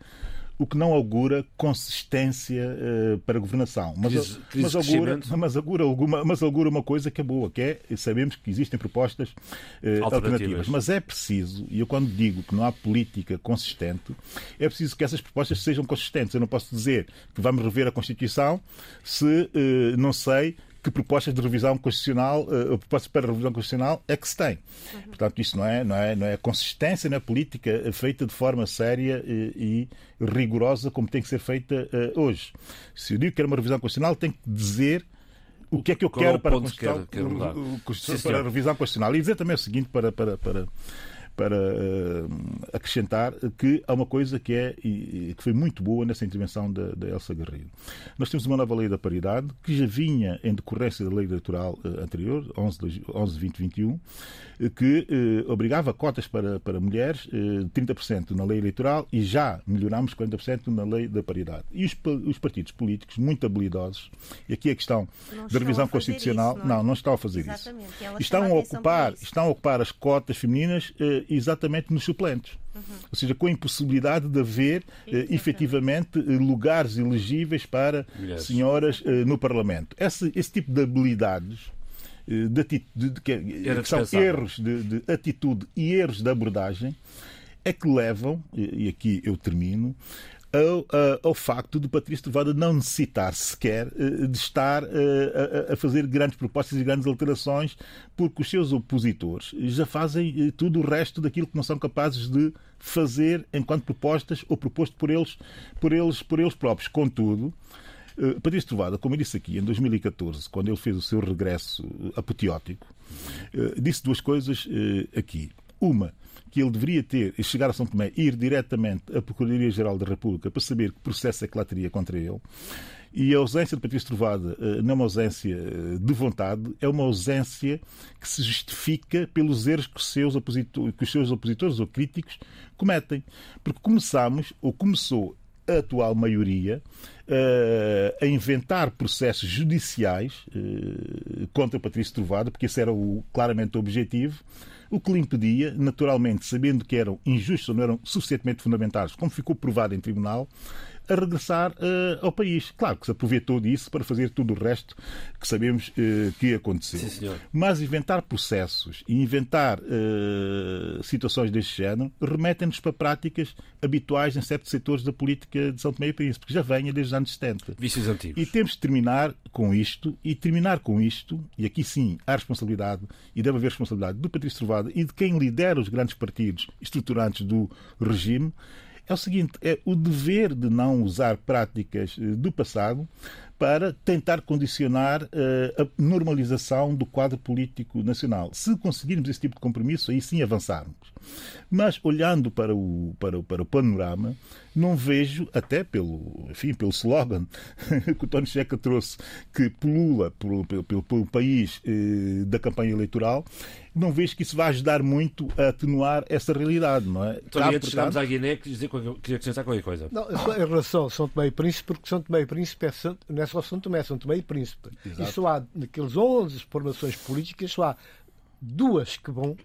o que não augura consistência uh, para a governação. Mas, crise, crise mas, augura, mas, augura alguma, mas augura uma coisa que é boa, que é, sabemos que existem propostas uh, alternativas. alternativas. Mas é preciso, e eu quando digo que não há política consistente, é preciso que essas propostas sejam consistentes. Eu não posso dizer que vamos rever a Constituição se, uh, não sei, que propostas de revisão constitucional, uh, propostas para revisão constitucional é que se tem. Uhum. Portanto, isto não é, não é, não é consistência na política feita de forma séria e, e rigorosa como tem que ser feita uh, hoje. Se eu digo que quero uma revisão constitucional, tem que dizer o que é que eu Qual quero é para, a, quer, quer para a revisão constitucional. E dizer também o seguinte para, para, para, para uh, acrescentar que há uma coisa que, é, e, que foi muito boa nessa intervenção da, da Elsa Garrido. Nós temos uma nova lei da paridade que já vinha em decorrência da lei eleitoral uh, anterior, 11, 11 2021, que obrigava cotas para, para mulheres, uh, 30% na lei eleitoral e já melhorámos 40% na lei da paridade. E os, os partidos políticos, muito habilidosos, e aqui a questão não da revisão constitucional, isso, não, é? não, não, estão a fazer Exatamente. isso. Estão a, ocupar, estão a ocupar as cotas femininas exatamente nos suplentes. Uhum. Ou seja, com a impossibilidade de haver uh, efetivamente uh, lugares elegíveis para yes. senhoras uh, no Parlamento. Esse, esse tipo de habilidades de, de, de, que, que são erros de, de, atitude e erros de abordagem é que levam, e aqui eu termino, ao, ao, facto de Patrício Trovada não necessitar sequer eh, de estar eh, a, a, fazer grandes propostas e grandes alterações, porque os seus opositores já fazem eh, tudo o resto daquilo que não são capazes de fazer enquanto propostas ou proposto por eles, por eles, por eles próprios. Contudo, Patrício Trovada, como eu disse aqui, em 2014, quando ele fez o seu regresso apoteótico, disse duas coisas aqui. Uma, que ele deveria ter, e chegar a São Tomé, ir diretamente à Procuradoria-Geral da República para saber que processo é que lá teria contra ele. E a ausência de Patrício Trovada eh, não é uma ausência eh, de vontade, é uma ausência que se justifica pelos erros que seus, opositores, que os seus opositores ou críticos cometem. Porque começamos, ou começou a atual maioria, uh, a inventar processos judiciais contra Patrício Trovada, porque esse era o, claramente o objetivo, o que lhe impedia, naturalmente, sabendo que eram injustos ou não eram suficientemente fundamentados, como ficou provado em tribunal, a regressar uh, ao país. Claro que se aproveitou disso para fazer tudo o resto que sabemos uh, que aconteceu. Sim, Mas inventar processos e inventar uh, situações deste género remetem-nos para práticas habituais em certos setores da política de São Tomé e Príncipe, que já venha desde os anos 70. Vícios antigos. E temos de terminar com isto, e terminar com isto, e aqui sim há responsabilidade, e deve haver responsabilidade do Patrício Trovada e de quem lidera os grandes partidos estruturantes do regime, é o seguinte: é o dever de não usar práticas eh, do passado para tentar condicionar uh, a normalização do quadro político nacional. Se conseguirmos esse tipo de compromisso, aí sim avançarmos. Mas olhando para o, para, o, para o panorama, não vejo, até pelo, enfim, pelo slogan que o Tony Checa trouxe, que pulula pelo, pelo, pelo país eh, da campanha eleitoral, não vejo que isso vá ajudar muito a atenuar essa realidade, não é? Tony, antes chegarmos à Guiné, queria, dizer, queria acrescentar qualquer coisa. Não, em relação a São Tomé e Príncipe, porque São Tomé e Príncipe é, é só São Tomé, São Tomé e Príncipe. Exato. E só há, naqueles 11 formações políticas, só há duas que vão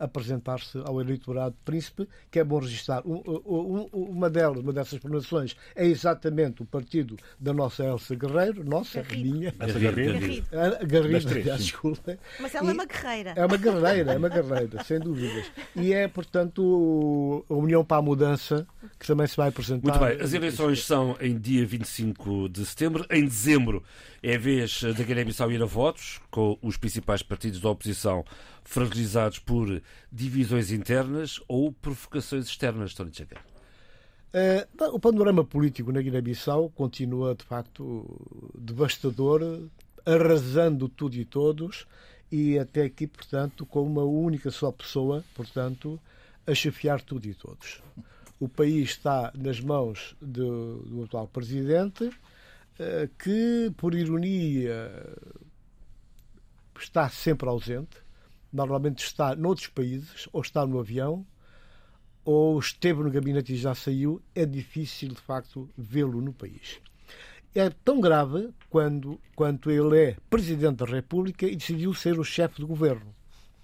apresentar-se ao eleitorado príncipe, que é bom registrar. Um, um, uma delas, uma dessas formações, é exatamente o partido da nossa Elsa Guerreiro, nossa, Garrido. minha. Elsa Garrido. Garrido, Garrido desculpa. Mas ela e é uma guerreira. É uma guerreira, é uma guerreira, sem dúvidas. E é, portanto, a União para a Mudança, que também se vai apresentar. Muito bem, as eleições são em dia 25 de setembro. Em dezembro é vez da Guiné-Bissau ir a votos, com os principais partidos da oposição fragilizados por divisões internas ou provocações externas, Tony Checa? Uh, o panorama político na Guiné-Bissau continua, de facto, devastador, arrasando tudo e todos, e até aqui, portanto, com uma única só pessoa, portanto, a chefiar tudo e todos. O país está nas mãos do, do atual presidente, que, por ironia, está sempre ausente, normalmente está noutros países, ou está no avião, ou esteve no gabinete e já saiu, é difícil de facto vê-lo no país. É tão grave quando, quanto ele é Presidente da República e decidiu ser o chefe do governo.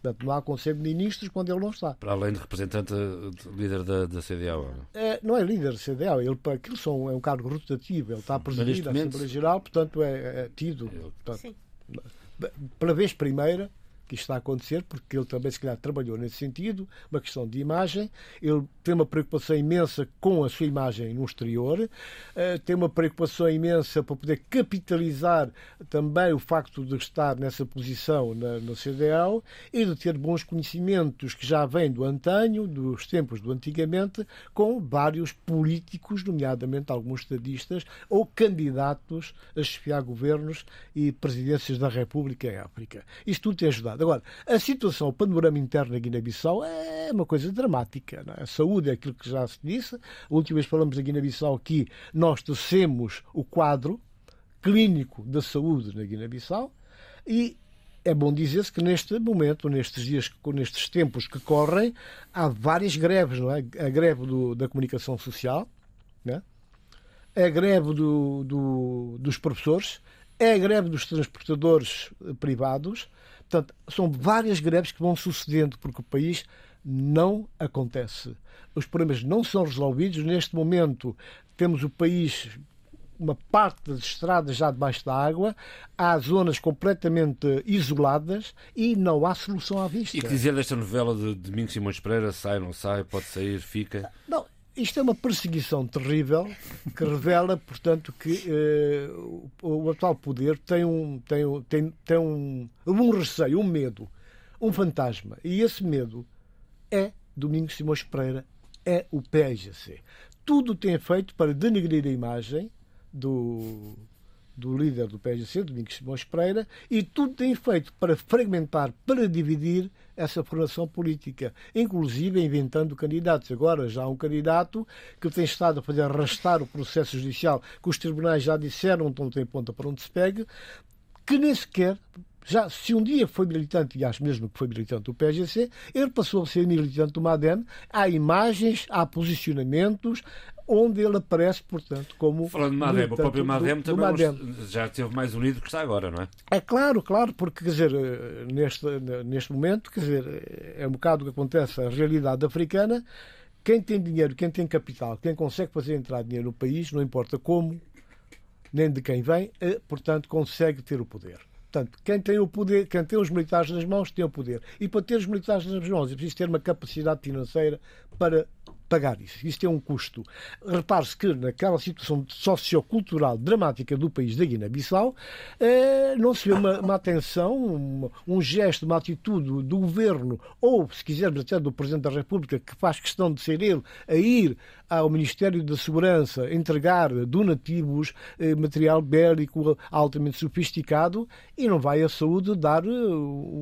Portanto, não há Conselho de Ministros quando ele não está. Para além de representante, de líder da, da CDAO. Não é? é, não é líder da CDAO, ele, aquilo são, é um cargo rotativo, ele está a presidir a Assembleia Geral, portanto é, é tido. Portanto, pela vez primeira, que isto está a acontecer, porque ele também, se calhar, trabalhou nesse sentido, uma questão de imagem. Ele tem uma preocupação imensa com a sua imagem no exterior, uh, tem uma preocupação imensa para poder capitalizar também o facto de estar nessa posição na, na CDL e de ter bons conhecimentos que já vêm do antanho, dos tempos do antigamente, com vários políticos, nomeadamente alguns estadistas ou candidatos a chefiar governos e presidências da República em África. Isto tudo tem ajudado. Estabilidade. Agora, a situação, o panorama interno na Guiné-Bissau é uma coisa dramática. É? A saúde é aquilo que já se disse. A última vez falamos da Guiné-Bissau aqui, nós tecemos o quadro clínico da saúde na Guiné-Bissau e é bom dizer-se que neste momento, nestes dias, nestes tempos que correm, há várias greves, não é? A greve do, da comunicação social, né? a greve do, do, dos professores, é a greve dos transportadores privados. Portanto, são várias greves que vão sucedendo porque o país não acontece. Os problemas não são resolvidos. Neste momento, temos o país uma parte das estradas já debaixo da água, há zonas completamente isoladas e não há solução à vista. E que dizer desta novela de Domingos Simões Pereira, sai, não sai, pode sair, fica? Não, isto é uma perseguição terrível que revela, portanto, que eh, o, o, atual poder tem um, tem, tem, tem um, um receio, um medo, um fantasma. E esse medo é Domingos Simões Pereira, é o PSGC. Tudo tem feito para denegrir a imagem do, do líder do PSGC, Domingos Simões Pereira, e tudo tem feito para fragmentar, para dividir essa formação política, inclusive inventando candidatos. Agora já há um candidato que tem estado a fazer arrastar o processo judicial, que os tribunais já disseram, não tem ponta para onde se pegue, que nem sequer já se um dia foi militante, e acho mesmo que foi militante do PSGC, ele passou a ser militante do MADEM. Há imagens, há posicionamentos, onde ele aparece, portanto, como. Falando de Madem, o próprio Madem também Madem. já esteve mais unido que está agora, não é? É claro, claro, porque, quer dizer, eh, neste, neste momento, quer dizer, é um bocado o que acontece a realidade africana. Quem tem dinheiro, quem tem capital, quem consegue fazer entrar dinheiro no país, não importa como, nem de quem vem, eh, portanto, consegue ter o poder. Portanto, quem tem o poder, quem tem os militares nas mãos, tem o poder. E para ter os militares nas mãos, é preciso ter uma capacidade financeira para pagar isso. Isso tem um custo. Repare-se que naquela situação sociocultural dramática do país da Guiné-Bissau, eh, não se vê uma, uma atenção, um, um, gesto, uma atitude do governo, ou, se quisermos, até do Presidente da República, que faz questão de ser ele a ir ao Ministério da Segurança entregar donativos, eh, material bélico altamente sofisticado, e não vai à saúde dar eh,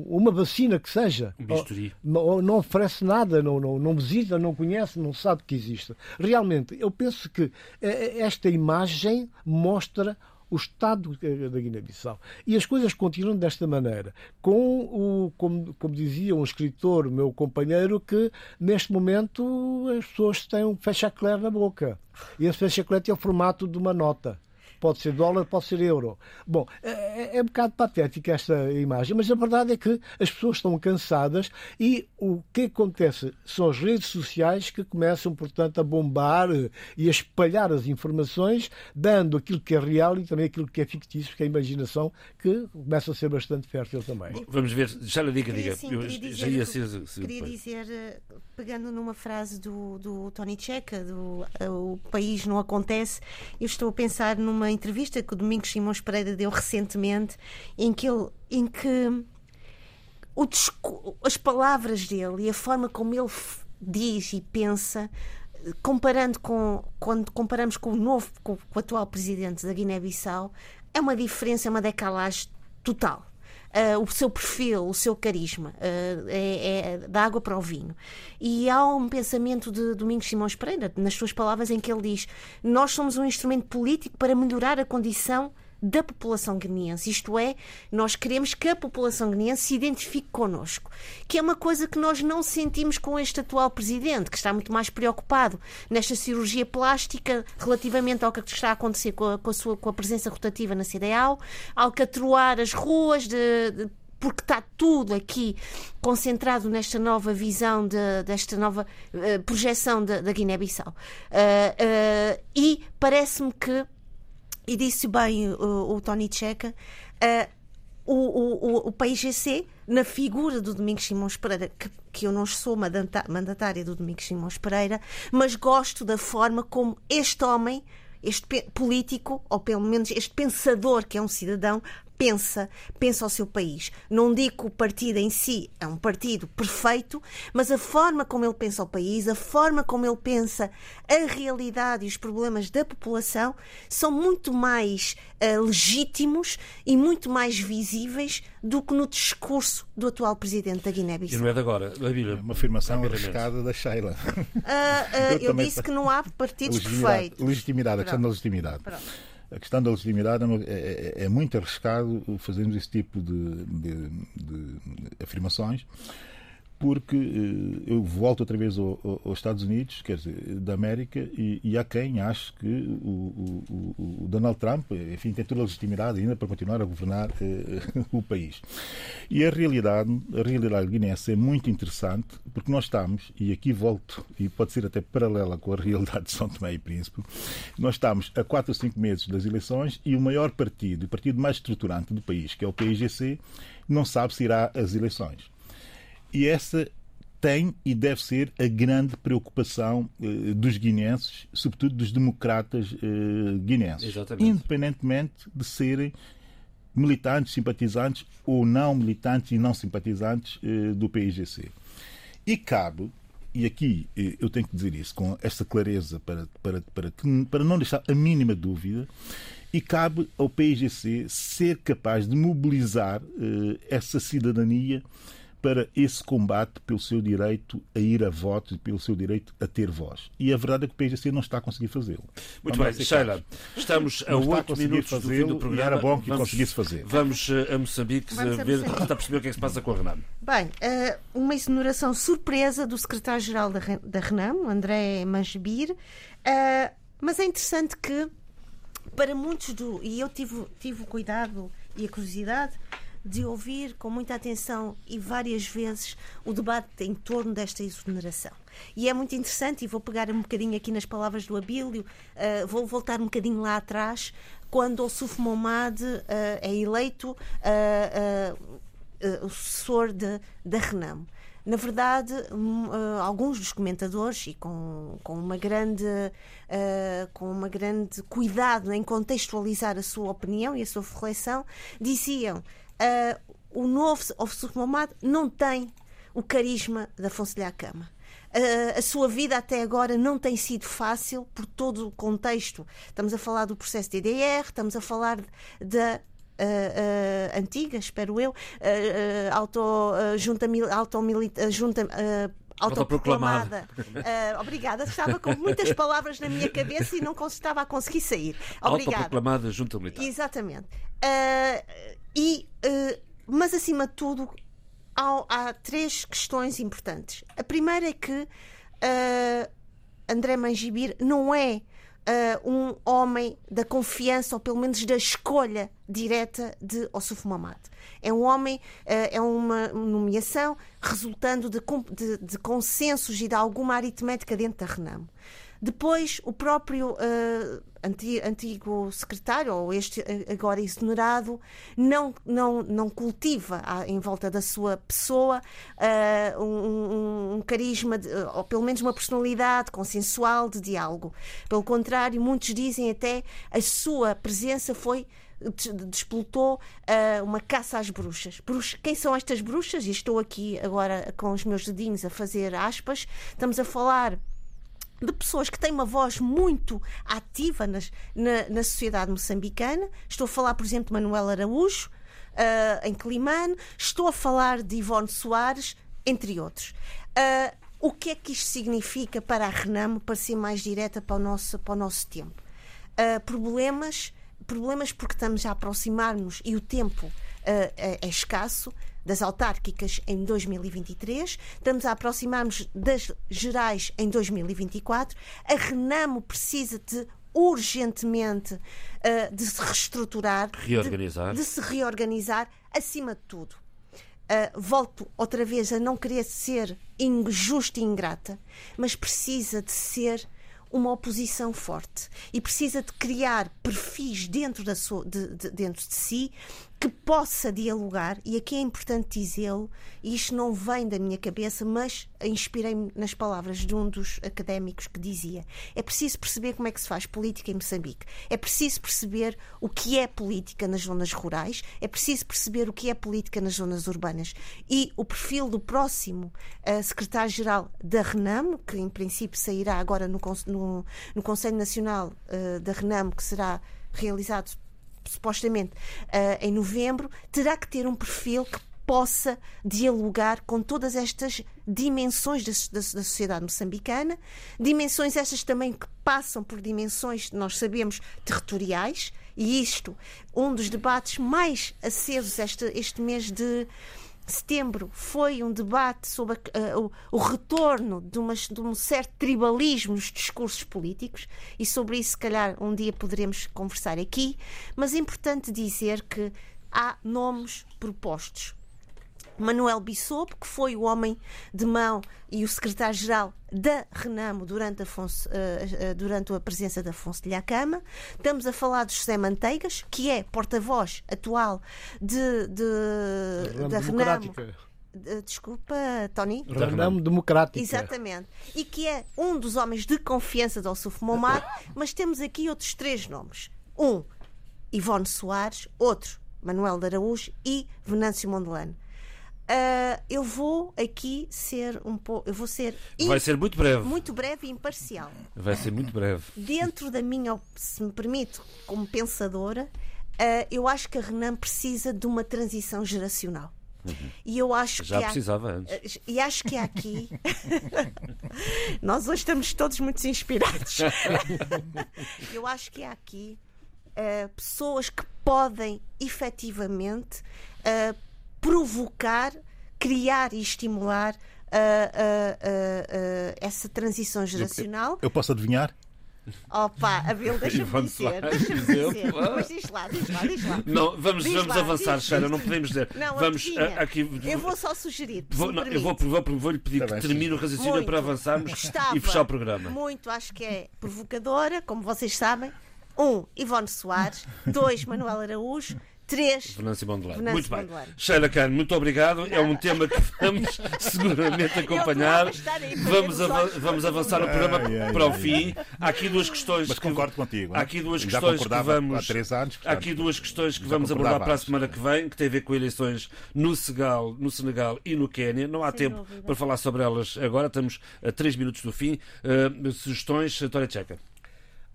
uma vacina que seja. Bisturi. Não, não oferece nada, não, não, não visita, não conhece, não sabe que existe. Realmente, eu penso que eh, esta imagem mostra o Estado da Guiné-Bissau. E as coisas continuam desta maneira. Com o, como, como dizia um escritor, meu companheiro, que neste momento as pessoas têm um fecha-clare na boca. E esse fecha-clare tem o formato de uma nota pode ser dólar, pode ser euro. Bom, é, é um bocado patética esta imagem, mas a verdade é que as pessoas estão cansadas e o que acontece são as redes sociais que começam, portanto, a bombar e a espalhar as informações, dando aquilo que é real e também aquilo que é fictício, que é a imaginação, que começa a ser bastante fértil também. Bom, vamos ver, já lhe diga, diga. Sim, queria dizer, já ia ser, queria dizer, pegando numa frase do, do Tony Checa, do o país não acontece, eu estou a pensar numa entrevista que o Domingos Simões Pereira deu recentemente, em que ele. Em que o, as palavras dele e a forma como ele diz e pensa comparando com quando comparamos com o novo com, com o atual presidente da Guiné-Bissau é uma diferença é uma decalagem total Uh, o seu perfil, o seu carisma, uh, é, é, da água para o vinho. E há um pensamento de Domingos Simões Pereira, nas suas palavras, em que ele diz: Nós somos um instrumento político para melhorar a condição da população guineense. Isto é, nós queremos que a população guineense se identifique connosco, que é uma coisa que nós não sentimos com este atual presidente, que está muito mais preocupado nesta cirurgia plástica relativamente ao que está a acontecer com a, com a, sua, com a presença rotativa na CDAO, alcatroar as ruas de, de porque está tudo aqui concentrado nesta nova visão, de, desta nova uh, projeção da Guiné-Bissau. Uh, uh, e parece-me que e disse bem o, o Tony Checa, uh, o, o, o, PIGC, na figura do Domingos Simões Pereira, que, que eu não sou mandatária do Domingos Simões Pereira, mas gosto da forma como este homem, este político, ou pelo menos este pensador que é um cidadão, pensa, pensa o seu país. Não digo que o partido em si é um partido perfeito, mas a forma como ele pensa o país, a forma como ele pensa a realidade e os problemas da população são muito mais uh, legítimos e muito mais visíveis do que no discurso do atual presidente da Guiné-Bissau. E não é de agora, É uma afirmação arriscada da Sheila. Uh, uh, eu, eu disse que não há partidos perfeitos. Legitimidade, a questão da legitimidade. Pronto a questão da legitimidade é, é, é, é, muito arriscado fazermos esse tipo de, de, de afirmações porque eh, eu volto outra vez aos Estados Unidos, quer dizer, da América, e, e há quem ache que o, o, o, Donald Trump, enfim, tem toda a legitimidade ainda para continuar a governar eh, o país. E a realidade, a realidade guinense é muito interessante, porque nós estamos, e aqui volto, e pode ser até paralela com a realidade de São Tomé e Príncipe, nós estamos a 4 ou 5 meses das eleições e o maior partido, o partido mais estruturante do país, que é o PIGC, não sabe se irá às eleições. E essa tem e deve ser a grande preocupação eh, dos guinenses, sobretudo dos democratas eh, guinenses, Exatamente. independentemente de serem militantes, simpatizantes ou não militantes e não simpatizantes eh, do PIGC. E cabe, e aqui eh, eu tenho que dizer isso com esta clareza para, para, para, para não deixar a mínima dúvida, e cabe ao PIGC ser capaz de mobilizar essa cidadania para esse combate pelo seu direito a ir a voto e pelo seu direito a ter voz. E a verdade é que o PSC não está a conseguir fazê-lo. Muito Vamos bem, Sheila, estamos a oito minutos do fim do programa. era bom que vamos, conseguisse fazer. Vamos eh, a Moçambique vamos ver, a tentar perceber o que é que se passa com a Renan. Bem, eh, uma exoneração surpresa do secretário-geral da Renan, André Mangebir, eh, mas é interessante que para muitos do. E eu tive, tive o cuidado e a curiosidade de ouvir com muita atenção e várias vezes o debate em torno desta exoneração. E é muito interessante, e vou pegar um bocadinho aqui nas palavras do Abílio, uh, vou voltar um bocadinho lá atrás, quando o Suf Momad uh, é eleito uh, o sucessor da Renam. Na verdade, alguns dos comentadores, e com, com, uma grande, uh, com uma grande cuidado em contextualizar a sua opinião e a sua reflexão, diziam uh, o novo Officer Momad não tem o carisma da Afonso Cama. Uh, a sua vida até agora não tem sido fácil por todo o contexto. Estamos a falar do processo de IDR, estamos a falar da Uh, uh, antiga, espero eu, uh, auto, junta, auto, junta autoproclamada. Uh, obrigada. Estava com muitas palavras na minha cabeça e não estava a conseguir sair. Obrigada. Autoproclamada junta militar. Exatamente. Uh, e, uh, mas acima de tudo, há, há, três questões importantes. A primeira é que André Mangibir não é uh, um homem da confiança, ou pelo menos da escolha direta de Ossuf Mamad. É um homem, uh, é uma nomeação resultando de, de, de, consensos e de alguma aritmética dentro da Renamo. Depois, o próprio uh, antigo secretário, ou este agora exonerado, não, não, não cultiva em volta da sua pessoa uh, um, um, carisma, de, ou pelo menos uma personalidade consensual de diálogo. Pelo contrário, muitos dizem até a sua presença foi despoltou uh, uma caça às bruxas. bruxas. Quem são estas bruxas? E estou aqui agora com os meus dedinhos a fazer aspas. Estamos a falar de pessoas que têm uma voz muito ativa nas, na, na sociedade moçambicana. Estou a falar, por exemplo, de Manuel Araújo, uh, em Climane, estou a falar de Ivone Soares, entre outros. Uh, o que é que isto significa para a Renamo, para ser mais direta para o nosso, para o nosso tempo? Uh, problemas, problemas porque estamos a aproximar-nos e o tempo é, é escasso das autárquicas em 2023, estamos a aproximar-nos das gerais em 2024. A Renamo precisa de urgentemente uh, de se reestruturar, reorganizar. De, de, se reorganizar, acima de tudo. Uh, volto outra vez a não querer ser injusta e ingrata, mas precisa de ser uma oposição forte e precisa de criar perfis dentro, da sua, de, de, dentro de si que possa dialogar, e aqui é importante dizê-lo, e isto não vem da minha cabeça, mas inspirei-me nas palavras de um dos académicos que dizia: é preciso perceber como é que se faz política em Moçambique, é preciso perceber o que é política nas zonas rurais, é preciso perceber o que é política nas zonas urbanas. E o perfil do próximo uh, secretário-geral da RENAM, que em princípio sairá agora no, no, no Conselho Nacional uh, da RENAM, que será realizado supostamente uh, em novembro, terá que ter um perfil que possa dialogar com todas estas dimensões da, da, da, sociedade moçambicana, dimensões estas também que passam por dimensões, nós sabemos, territoriais, e isto, um dos debates mais acesos este, este mês de setembro foi um debate sobre uh, o, o, retorno de, uma, de, um certo tribalismo nos discursos políticos e sobre isso, se calhar, um dia poderemos conversar aqui. Mas é importante dizer que há nomes propostos. Manuel Bissopo, que foi o homem de mão e o secretário-geral da Renamo durante, Afonso, uh, uh, durante a presença de Afonso de Lhacama. Estamos a falar de José Manteigas, que é porta-voz atual de, de, da Renamo. Desculpa, Tony. Renamo Democrática. Exatamente. E que é um dos homens de confiança do Alsuf Momar, mas temos aqui outros três nomes. Um, Ivone Soares, outro, Manuel de Araújo e Venâncio Mondelano. Uh, eu vou aqui ser um pouco. Eu vou ser. Vai ser muito breve. Muito breve e imparcial. Vai ser muito breve. Dentro da minha, se me permite, como pensadora, uh, eu acho que a Renan precisa de uma transição geracional. Uhum. E eu acho Já que precisava há, antes. E acho que aqui. Nós hoje estamos todos muito inspirados. eu acho que há aqui uh, pessoas que podem efetivamente uh, provocar, criar e estimular uh, uh, uh, essa transição geracional. Eu, eu posso adivinhar? Opa, Abel, deixa-me dizer. Deixa-me dizer. Mas diz lá, diz lá, diz lá. Não, vamos, diz vamos lá, avançar, Sheila, não podemos dizer. Não, vamos aqui. Eu vou só sugerir. Vou, não, eu vou, vou, vou lhe pedir tá que termine o raciocínio muito. para avançarmos Gostava e fechar o programa. Muito, acho que é provocadora, como vocês sabem. Um, Ivone Soares. Dois, Manuel Araújo. Três. Venâncio Mondelano. Muito bem. Sheila Khan, muito obrigado. Nada. É um tema que vamos seguramente acompanhar. Vamos, vamos avançar o programa ai, ai, para o fim. Há aqui duas questões. Mas concordo que, contigo. Há aqui duas questões que vamos. Há três anos. Portanto, há aqui duas questões que vamos abordar para a semana que vem, que tem a ver com eleições no Senegal, no Senegal e no Quênia. Não há Sem tempo dúvida. para falar sobre elas agora. Estamos a três minutos do fim. Uh, sugestões, Tória Tcheca.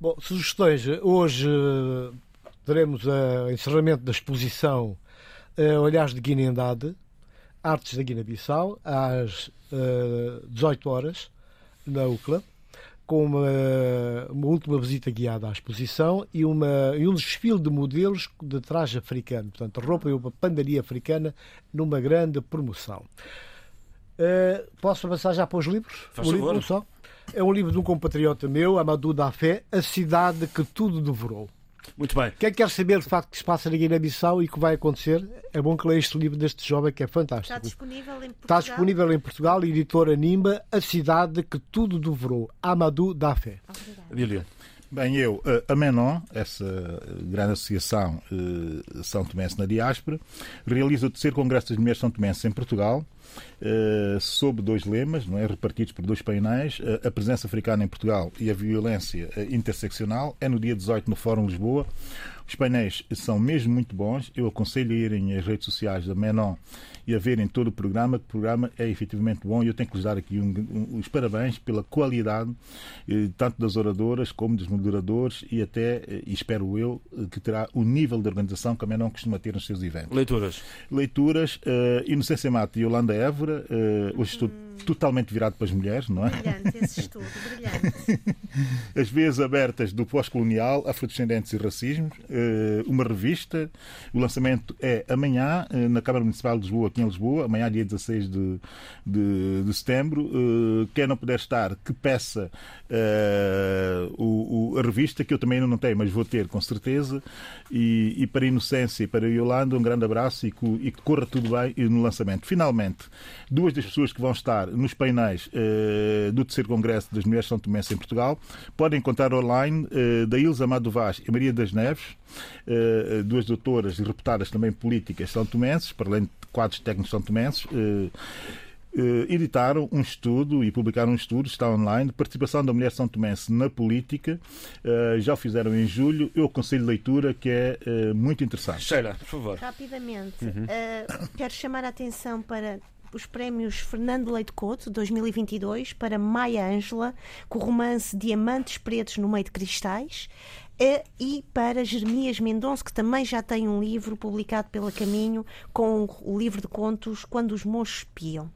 Bom, sugestões. Hoje teremos o encerramento da exposição uh, Olhares de Guiné-Andade, Artes da Guiné-Bissau, às uh, 18 horas, na UCLA, com uma, uma, última visita guiada à exposição e, uma, e um desfile de modelos de traje africano, portanto, roupa e uma pandaria africana numa grande promoção. Uh, posso avançar já para os livros? Faz um livro só. É um livro de um compatriota meu, Amadou Dafé, A Cidade que Tudo Devorou. Muito bem. Quem quer saber de facto o que se passa na Guiné-Bissau e o que vai acontecer, é bom que leia este livro deste jovem que é fantástico. Está disponível em Portugal. Está disponível em Portugal, editora Nimba, A Cidade que Tudo Devorou, Amadou Dafé. Obrigado. Bem, eu, a Menon, essa grande associação eh, São Tomense na diáspora, realiza o terceiro Congresso das Mulheres São Tomense em Portugal, eh, sob dois lemas, não é, repartidos por dois painéis, eh, a presença africana em Portugal e a violência interseccional. É no dia 18 no Fórum Lisboa. Os painéis são mesmo muito bons. Eu aconselho a irem às redes sociais da Menon e a verem todo o programa, que o programa é efetivamente bom e eu tenho que lhes dar aqui um, um, os parabéns pela qualidade, eh, tanto das oradoras como dos moderadores e até, eh, espero eu, eh, que terá o nível de organização que a Menon costuma ter nos seus eventos. Leituras. Leituras, uh, Inocência Mata e Yolanda Évora, uh, hoje estou hum. totalmente virado para as mulheres, não é? Brilhante esse estudo, brilhante. as veias abertas do pós-colonial, afrodescendentes e racismos, uh, uma revista, o lançamento é amanhã na Câmara Municipal de Lisboa, aqui em Lisboa, amanhã, dia 16 de, de, de setembro. Uh, quem não puder estar, que peça uh, o, o, a revista, que eu também ainda não tenho, mas vou ter com certeza. E, e para a Inocência e para a Yolanda, um grande abraço e que, e que corra tudo bem no lançamento. Finalmente, duas das pessoas que vão estar nos painéis uh, do terceiro Congresso das Mulheres São Tomense em Portugal. Podem encontrar online uh, da Ilza Amado Vaz e Maria das Neves, uh, duas doutoras reputadas também políticas são tomenses, para além de quadros técnicos são tomenses eh, editaram um estudo e publicaram um estudo, está online, de participação da mulher são tomense na política. Uh, já o fizeram em julho. Eu aconselho leitura, que é uh, muito interessante. Sheila, por favor. Rapidamente, uhum. quero chamar a atenção para os prémios Fernando Leite Couto 2022 para Maia Ângela com o romance Diamantes Pretos no Meio de Cristais e para Jeremias Mendonça, que também já tem um livro publicado pela Caminho com o livro de contos Quando os Monstros Espiam.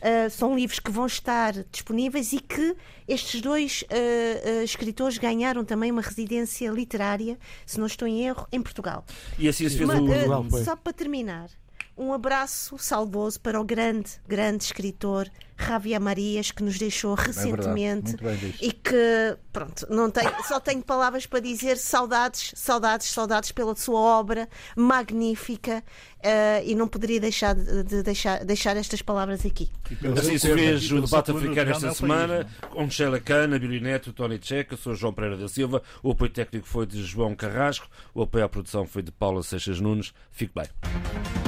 Uh, são livros que vão estar disponíveis e que estes dois uh, uh, escritores ganharam também uma residência literária, se não estou em erro, em Portugal. E assim se fez Mas, o... Só para terminar, um abraço saudoso para o grande, grande escritor Javier Marias, que nos deixou é recentemente é e que, pronto, não tenho, só tenho palavras para dizer saudades, saudades, saudades pela sua obra magnífica uh, e não poderia deixar de deixar, deixar estas palavras aqui. Assim se fez o debate africano esta semana país, com Sheila Cana, Billy Neto, Tony Checa, sou João Pereira da Silva, o apoio técnico foi de João Carrasco, o apoio à produção foi de Paula Seixas Nunes. Fique bem.